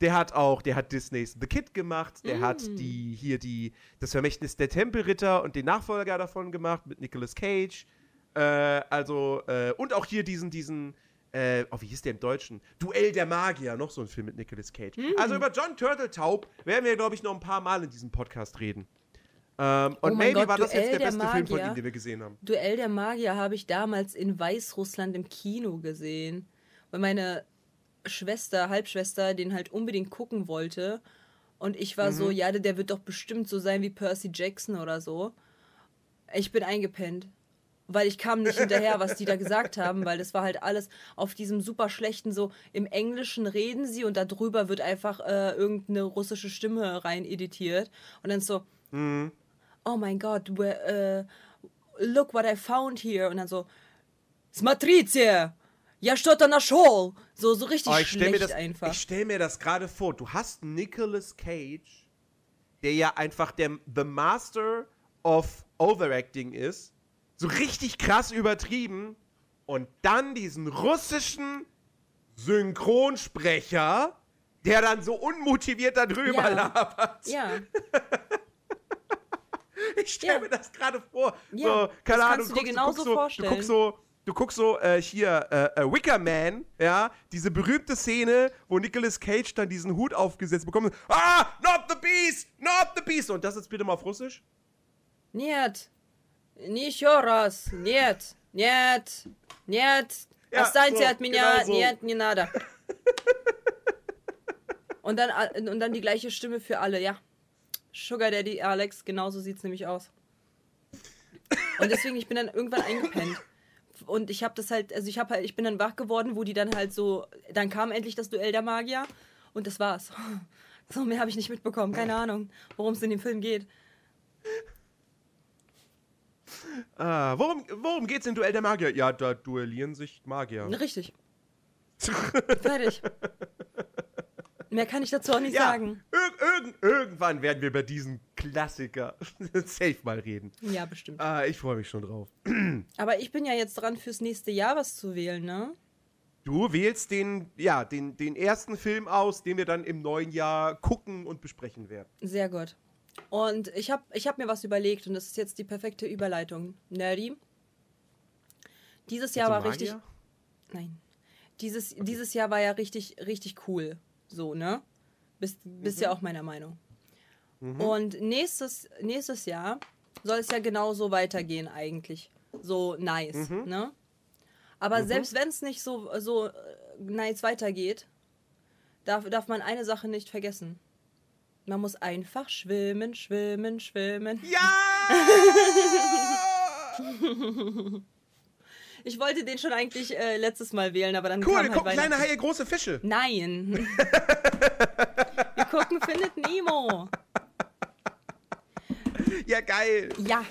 Speaker 1: Der hat auch, der hat Disneys The Kid gemacht, der hat
Speaker 2: Mm.
Speaker 1: die hier die das Vermächtnis der Tempelritter und den Nachfolger davon gemacht mit Nicolas Cage. Äh, also äh, und auch hier diesen diesen äh, oh, wie hieß der im Deutschen? Duell der Magier, noch so ein Film mit Nicolas Cage.
Speaker 2: Mm.
Speaker 1: Also über John Turteltaub werden wir, glaube ich, noch ein paar Mal in diesem Podcast reden. Ähm,
Speaker 2: Oh
Speaker 1: und
Speaker 2: mein
Speaker 1: maybe
Speaker 2: Gott,
Speaker 1: war das jetzt
Speaker 2: Duell
Speaker 1: der
Speaker 2: der
Speaker 1: beste Film von
Speaker 2: Magier.
Speaker 1: ihm, den wir gesehen haben.
Speaker 2: Duell der Magier habe ich damals in Weißrussland im Kino gesehen. Weil meine Schwester, Halbschwester, den halt unbedingt gucken wollte. Und ich war
Speaker 1: Mhm.
Speaker 2: so, ja, der wird doch bestimmt so sein wie Percy Jackson oder so. Ich bin eingepennt weil ich kam nicht hinterher, was die da gesagt haben, weil das war halt alles auf diesem super schlechten, so im Englischen reden sie und darüber wird einfach äh, irgendeine russische Stimme rein editiert und dann so,
Speaker 1: mhm.
Speaker 2: oh mein Gott, uh, look what I found here und dann so, Smatrice! Ja, Stotter nach So, so richtig
Speaker 1: oh,
Speaker 2: schlecht
Speaker 1: das,
Speaker 2: einfach.
Speaker 1: Ich stell mir das gerade vor. Du hast Nicolas Cage, der ja einfach der The Master of Overacting ist, so richtig krass übertrieben und dann diesen russischen Synchronsprecher, der dann so unmotiviert darüber
Speaker 2: ja.
Speaker 1: labert.
Speaker 2: Ja.
Speaker 1: ich stelle
Speaker 2: ja.
Speaker 1: mir das gerade vor.
Speaker 2: Ja.
Speaker 1: So, keine Ahnung,
Speaker 2: du,
Speaker 1: guckst,
Speaker 2: genau
Speaker 1: du, guckst so, du guckst so du guckst so äh, hier äh, äh, Wicker Man, ja, diese berühmte Szene, wo Nicolas Cage dann diesen Hut aufgesetzt bekommt. Ah, not the beast, not the beast. Und das jetzt bitte mal auf Russisch?
Speaker 2: Niet. еще раз, нет, нет, нет,
Speaker 1: Ja,
Speaker 2: останьте
Speaker 1: so,
Speaker 2: от меня,
Speaker 1: genau so.
Speaker 2: нет, не надо. Und dann, a- und dann die gleiche Stimme für alle, ja. Sugar Daddy Alex, genauso sieht's nämlich aus. Und deswegen, ich bin dann irgendwann eingepennt. Und ich habe das halt, also ich habe halt, ich bin dann wach geworden, wo die dann halt so, dann kam endlich das Duell der Magier und das war's. So mehr habe ich nicht mitbekommen, keine Ahnung, worum es in dem Film geht.
Speaker 1: Ah, worum, worum geht's in Duell der Magier? Ja, da duellieren sich Magier.
Speaker 2: Richtig. Fertig. Mehr kann ich dazu auch nicht
Speaker 1: Ja,
Speaker 2: sagen.
Speaker 1: irg irgend irgendwann werden wir über diesen Klassiker safe mal reden.
Speaker 2: Ja, bestimmt.
Speaker 1: Ah, ich freue mich schon drauf.
Speaker 2: Aber ich bin ja jetzt dran, fürs nächste Jahr was zu wählen, ne?
Speaker 1: Du wählst den, ja, den, den ersten Film aus, den wir dann im neuen Jahr gucken und besprechen werden.
Speaker 2: Sehr gut. Und ich habe ich hab mir was überlegt und das ist jetzt die perfekte Überleitung. Nerdy. Dieses Jahr war richtig. Nein. Dieses, dieses Jahr war ja richtig, richtig cool. So, ne? Bist, bist ja auch meiner Meinung. Und nächstes, nächstes Jahr soll es ja genauso weitergehen, eigentlich. So nice, ne? Aber selbst wenn es nicht so, so äh, nice weitergeht, darf, darf man eine Sache nicht vergessen. Man muss einfach schwimmen, schwimmen, schwimmen.
Speaker 1: Ja!
Speaker 2: Ich wollte den schon eigentlich äh, letztes Mal wählen, aber dann
Speaker 1: cool,
Speaker 2: kam
Speaker 1: wir
Speaker 2: halt
Speaker 1: gucken kleine. Haie, große Fische.
Speaker 2: Nein. wir gucken Findet Nemo.
Speaker 1: Ja, geil.
Speaker 2: Ja.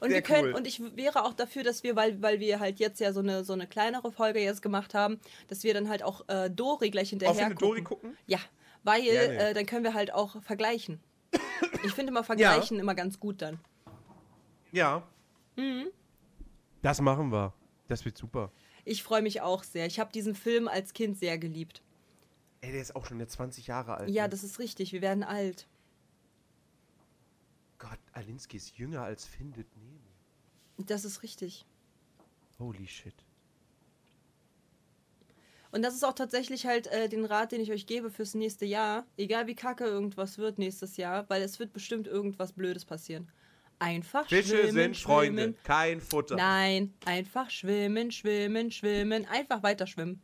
Speaker 2: Und
Speaker 1: Sehr
Speaker 2: wir können,
Speaker 1: cool.
Speaker 2: und ich wäre auch dafür, dass wir, weil, weil wir halt jetzt ja so eine, so eine kleinere Folge jetzt gemacht haben, dass wir dann halt auch äh, Dory gleich hinterher
Speaker 1: Findet
Speaker 2: gucken.
Speaker 1: Dory gucken?
Speaker 2: Ja, weil
Speaker 1: Gerne.
Speaker 2: äh, dann können wir halt auch vergleichen. Ich finde immer vergleichen immer ganz gut dann.
Speaker 1: Ja.
Speaker 2: Mhm.
Speaker 1: Das machen wir. Das wird super.
Speaker 2: Ich freue mich auch sehr. Ich habe diesen Film als Kind sehr geliebt.
Speaker 1: Ey, der ist auch schon jetzt 20 Jahre alt.
Speaker 2: Ja,
Speaker 1: ne?
Speaker 2: das ist richtig. Wir werden alt.
Speaker 1: Gott, Alinsky ist jünger als Findet Nemo.
Speaker 2: Das ist richtig.
Speaker 1: Holy shit.
Speaker 2: Und das ist auch tatsächlich halt äh, den Rat, den ich euch gebe fürs nächste Jahr. Egal wie kacke irgendwas wird nächstes Jahr, weil es wird bestimmt irgendwas Blödes passieren. Einfach
Speaker 1: Fische
Speaker 2: schwimmen,
Speaker 1: sind Freunde,
Speaker 2: schwimmen.
Speaker 1: kein Futter.
Speaker 2: Nein, einfach schwimmen, schwimmen, schwimmen. Einfach weiter schwimmen.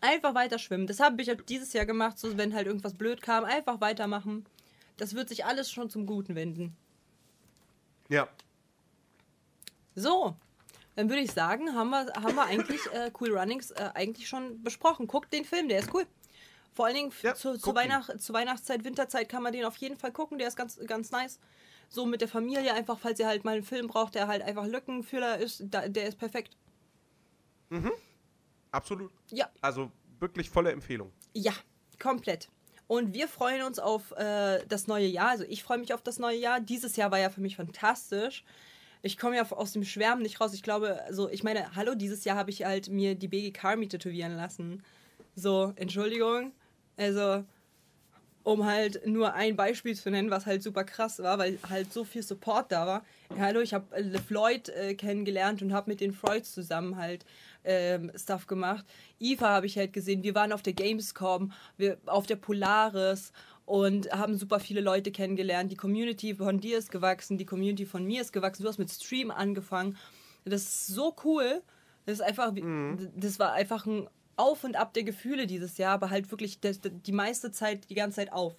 Speaker 2: Einfach weiter schwimmen. Das habe ich dieses Jahr gemacht, so wenn halt irgendwas blöd kam. Einfach weitermachen. Das wird sich alles schon zum Guten wenden.
Speaker 1: Ja.
Speaker 2: So, dann würde ich sagen, haben wir, haben wir eigentlich äh, Cool Runnings äh, eigentlich schon besprochen. Guckt den Film, der ist cool. Vor allen Dingen
Speaker 1: Ja,
Speaker 2: zu, zu. Weihnacht, zu Weihnachtszeit, Winterzeit kann man den auf jeden Fall gucken. Der ist ganz, ganz nice. So mit der Familie einfach, falls ihr halt mal einen Film braucht, der halt einfach Lückenfüller ist, da, der ist perfekt.
Speaker 1: Absolut.
Speaker 2: Ja,
Speaker 1: Also wirklich volle Empfehlung.
Speaker 2: ja, komplett. Und wir freuen uns auf äh, das neue Jahr. Also ich freue mich auf das neue Jahr. Dieses Jahr war ja für mich fantastisch. Ich komme ja aus dem Schwärmen nicht raus. Ich glaube, also ich meine, hallo, dieses Jahr habe ich halt mir die BGK Army tätowieren lassen. So, Entschuldigung. Also, um halt nur ein Beispiel zu nennen, was halt super krass war, weil halt so viel Support da war. Ja, hallo, ich habe Floyd äh, kennengelernt und habe mit den Freuds zusammen halt ähm, Stuff gemacht. IFA habe ich halt gesehen. Wir waren auf der Gamescom, wir, auf der Polaris und haben super viele Leute kennengelernt. Die Community von dir ist gewachsen, die Community von mir ist gewachsen. Du hast mit Stream angefangen. Das ist so cool. Das ist einfach, wie- das war einfach ein Auf und Ab der Gefühle dieses Jahr, aber halt wirklich die meiste Zeit, die ganze Zeit auf.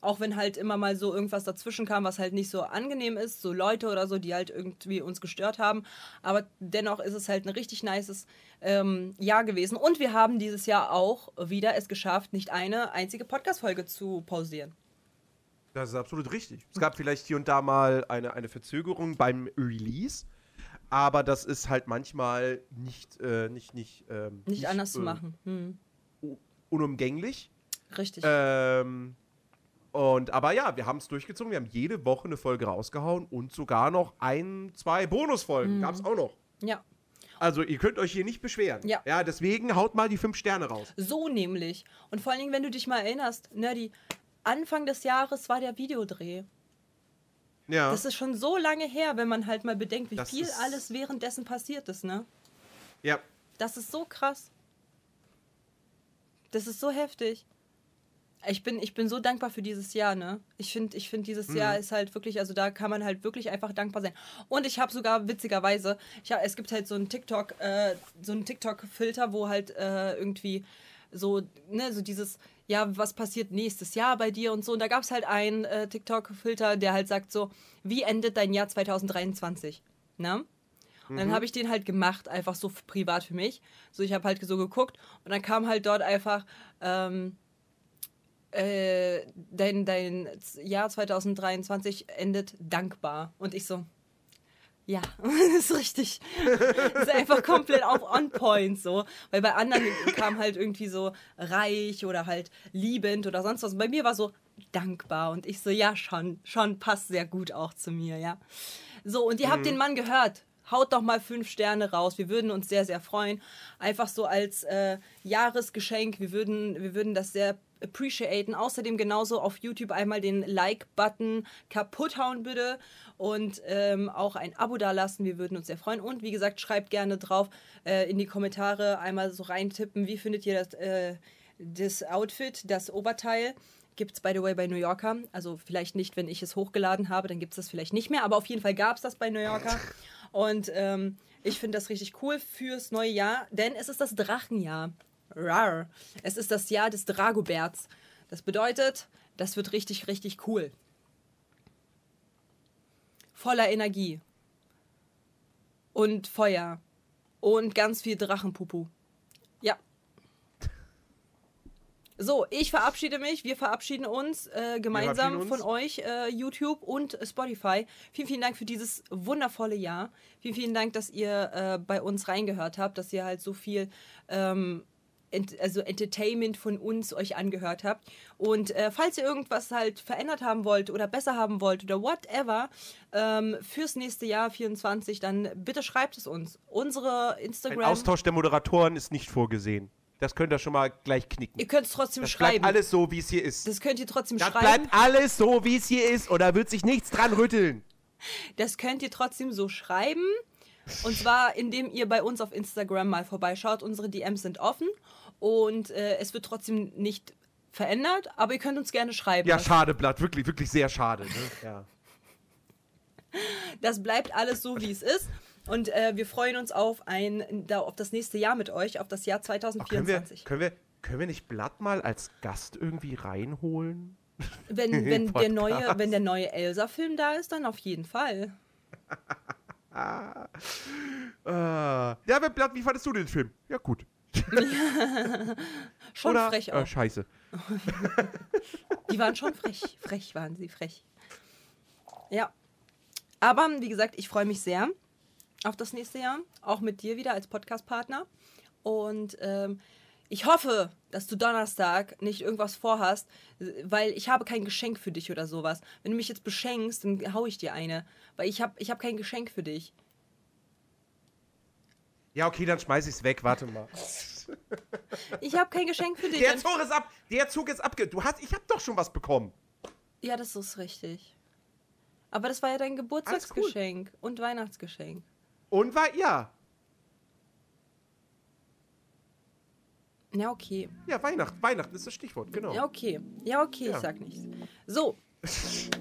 Speaker 2: Auch wenn halt immer mal so irgendwas dazwischen kam, was halt nicht so angenehm ist, so Leute oder so, die halt irgendwie uns gestört haben. Aber dennoch ist es halt ein richtig nices ähm, Jahr gewesen. Und wir haben dieses Jahr auch wieder es geschafft, nicht eine einzige Podcast-Folge zu pausieren.
Speaker 1: Das ist absolut richtig. Es gab vielleicht hier und da mal eine, eine Verzögerung beim Release, aber das ist halt manchmal nicht, äh, nicht, nicht, ähm,
Speaker 2: Nicht, anders zu
Speaker 1: äh,
Speaker 2: machen. Hm.
Speaker 1: Unumgänglich.
Speaker 2: Richtig.
Speaker 1: Ähm, und aber ja, wir haben es durchgezogen. Wir haben jede Woche eine Folge rausgehauen und sogar noch ein, zwei Bonusfolgen. Gab es auch noch.
Speaker 2: ja.
Speaker 1: Also ihr könnt euch hier nicht beschweren.
Speaker 2: Ja.
Speaker 1: ja. Deswegen haut mal die fünf Sterne raus.
Speaker 2: So nämlich. Und vor allen Dingen, wenn du dich mal erinnerst, Nerdy, Anfang des Jahres war der Videodreh.
Speaker 1: Ja.
Speaker 2: Das ist schon so lange her, wenn man halt mal bedenkt, wie
Speaker 1: Das
Speaker 2: viel alles währenddessen passiert ist, ne?
Speaker 1: ja.
Speaker 2: Das ist so krass. Das ist so heftig. Ich bin, ich bin so dankbar für dieses Jahr, ne? Ich finde, ich find, dieses Jahr ist halt wirklich, also da kann man halt wirklich einfach dankbar sein. Und ich habe sogar witzigerweise, ich hab, es gibt halt so einen TikTok, äh, so einen TikTok-Filter, wo halt äh, irgendwie so, ne, so dieses, ja, was passiert nächstes Jahr bei dir und so. Und da gab es halt einen äh, TikTok-Filter, der halt sagt so, wie endet dein Jahr 2023? Ne? Und dann habe ich den halt gemacht, einfach so privat für mich. So, ich habe halt so geguckt und dann kam halt dort einfach, ähm, äh, dein, dein Jahr 2023 endet dankbar. Und ich so, ja, das ist richtig. Das ist einfach komplett auf on point so. Weil bei anderen kam halt irgendwie so reich oder halt liebend oder sonst was. Bei mir war so dankbar. Und ich so, ja, schon, schon passt sehr gut auch zu mir, ja. So, und ihr habt den Mann gehört. Haut doch mal fünf Sterne raus. Wir würden uns sehr, sehr freuen. Einfach so als äh, Jahresgeschenk. Wir würden, wir würden das sehr appreciaten. Außerdem genauso auf YouTube einmal den Like-Button kaputt hauen bitte und ähm, auch ein Abo dalassen. Wir würden uns sehr freuen. Und wie gesagt, schreibt gerne drauf äh, in die Kommentare einmal so reintippen, wie findet ihr das, äh, das Outfit, das Oberteil. Gibt es, by the way, bei New Yorker. Also vielleicht nicht, wenn ich es hochgeladen habe, dann gibt es das vielleicht nicht mehr. Aber auf jeden Fall gab es das bei New Yorker. Und ähm, ich finde das richtig cool fürs neue Jahr, denn es ist das Drachenjahr. Rar. Es ist das Jahr des Dragoberts. Das bedeutet, das wird richtig, richtig cool. Voller Energie. Und Feuer. Und ganz viel Drachenpupu. Ja. So, ich verabschiede mich. Wir verabschieden uns äh, gemeinsam
Speaker 1: verabschieden
Speaker 2: von
Speaker 1: uns.
Speaker 2: euch, äh, YouTube und Spotify. Vielen, vielen Dank für dieses wundervolle Jahr. Vielen, vielen Dank, dass ihr äh, bei uns reingehört habt, dass ihr halt so viel ähm, also Entertainment von uns euch angehört habt. Und äh, falls ihr irgendwas halt verändert haben wollt oder besser haben wollt oder whatever ähm, fürs nächste Jahr 24, dann bitte schreibt es uns. Unsere
Speaker 1: Ein
Speaker 2: Instagram.
Speaker 1: Austausch der Moderatoren ist nicht vorgesehen. Das könnt ihr schon mal gleich knicken.
Speaker 2: Ihr könnt es trotzdem
Speaker 1: Das
Speaker 2: schreiben.
Speaker 1: bleibt alles so, wie es hier ist.
Speaker 2: das könnt ihr trotzdem
Speaker 1: Das
Speaker 2: schreiben.
Speaker 1: bleibt alles so, wie es hier ist. Oder wird sich nichts dran rütteln.
Speaker 2: Das könnt ihr trotzdem so schreiben. Und zwar, indem ihr bei uns auf Instagram mal vorbeischaut. Unsere DMs sind offen und äh, es wird trotzdem nicht verändert, aber ihr könnt uns gerne schreiben.
Speaker 1: Ja, schade, Blatt. Wirklich, wirklich sehr schade. Ne? Ja.
Speaker 2: Das bleibt alles so, wie es ist. Und äh, wir freuen uns auf, ein, da, auf das nächste Jahr mit euch, auf das Jahr
Speaker 1: Können wir,
Speaker 2: 2024.
Speaker 1: können, wir, können wir nicht Blatt mal als Gast irgendwie reinholen?
Speaker 2: Wenn, wenn, der neue, wenn der neue Elsa-Film da ist, dann auf jeden Fall.
Speaker 1: Äh, ja, aber Blatt, wie fandest du den Film? Ja, gut.
Speaker 2: Schon
Speaker 1: Oder?
Speaker 2: frech
Speaker 1: Äh,
Speaker 2: auch.
Speaker 1: scheiße.
Speaker 2: Die waren schon frech. Frech waren sie, frech. Ja. Aber wie gesagt, ich freue mich sehr auf das nächste Jahr. Auch mit dir wieder als Podcast-Partner. Und ähm, ich hoffe, dass du Donnerstag nicht irgendwas vorhast, weil ich habe kein Geschenk für dich oder sowas. Wenn du mich jetzt beschenkst, dann hau ich dir eine. Weil ich habe ich hab kein Geschenk für dich.
Speaker 1: Ja, okay, dann schmeiß ich's weg. Warte mal.
Speaker 2: Ich habe kein Geschenk für dich.
Speaker 1: Der Zug ist ab. Der Zug ist abge. Du hast. Ich hab doch schon was bekommen.
Speaker 2: Ja, das ist richtig. Aber das war ja dein Geburtstagsgeschenk und Weihnachtsgeschenk.
Speaker 1: Und war ja.
Speaker 2: Ja, okay.
Speaker 1: Ja, Weihnachten. Weihnachten ist das Stichwort, genau.
Speaker 2: Ja, okay. Ja, okay,
Speaker 1: Ja.
Speaker 2: ich sag nichts. So.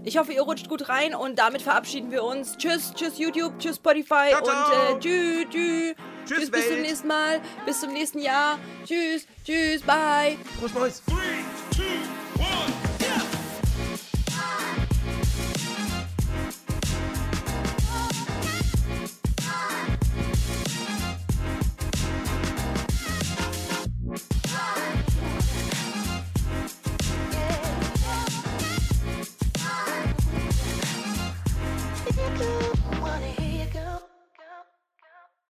Speaker 2: Ich hoffe, ihr rutscht gut rein und damit verabschieden wir uns. Tschüss, tschüss YouTube, tschüss Spotify
Speaker 1: Ciao, ciao.
Speaker 2: und äh, tschüss, tschüss.
Speaker 1: Tschüss,
Speaker 2: bis zum nächsten Mal, bis zum nächsten Jahr. Tschüss, tschüss, bye.
Speaker 1: Frohes Neues.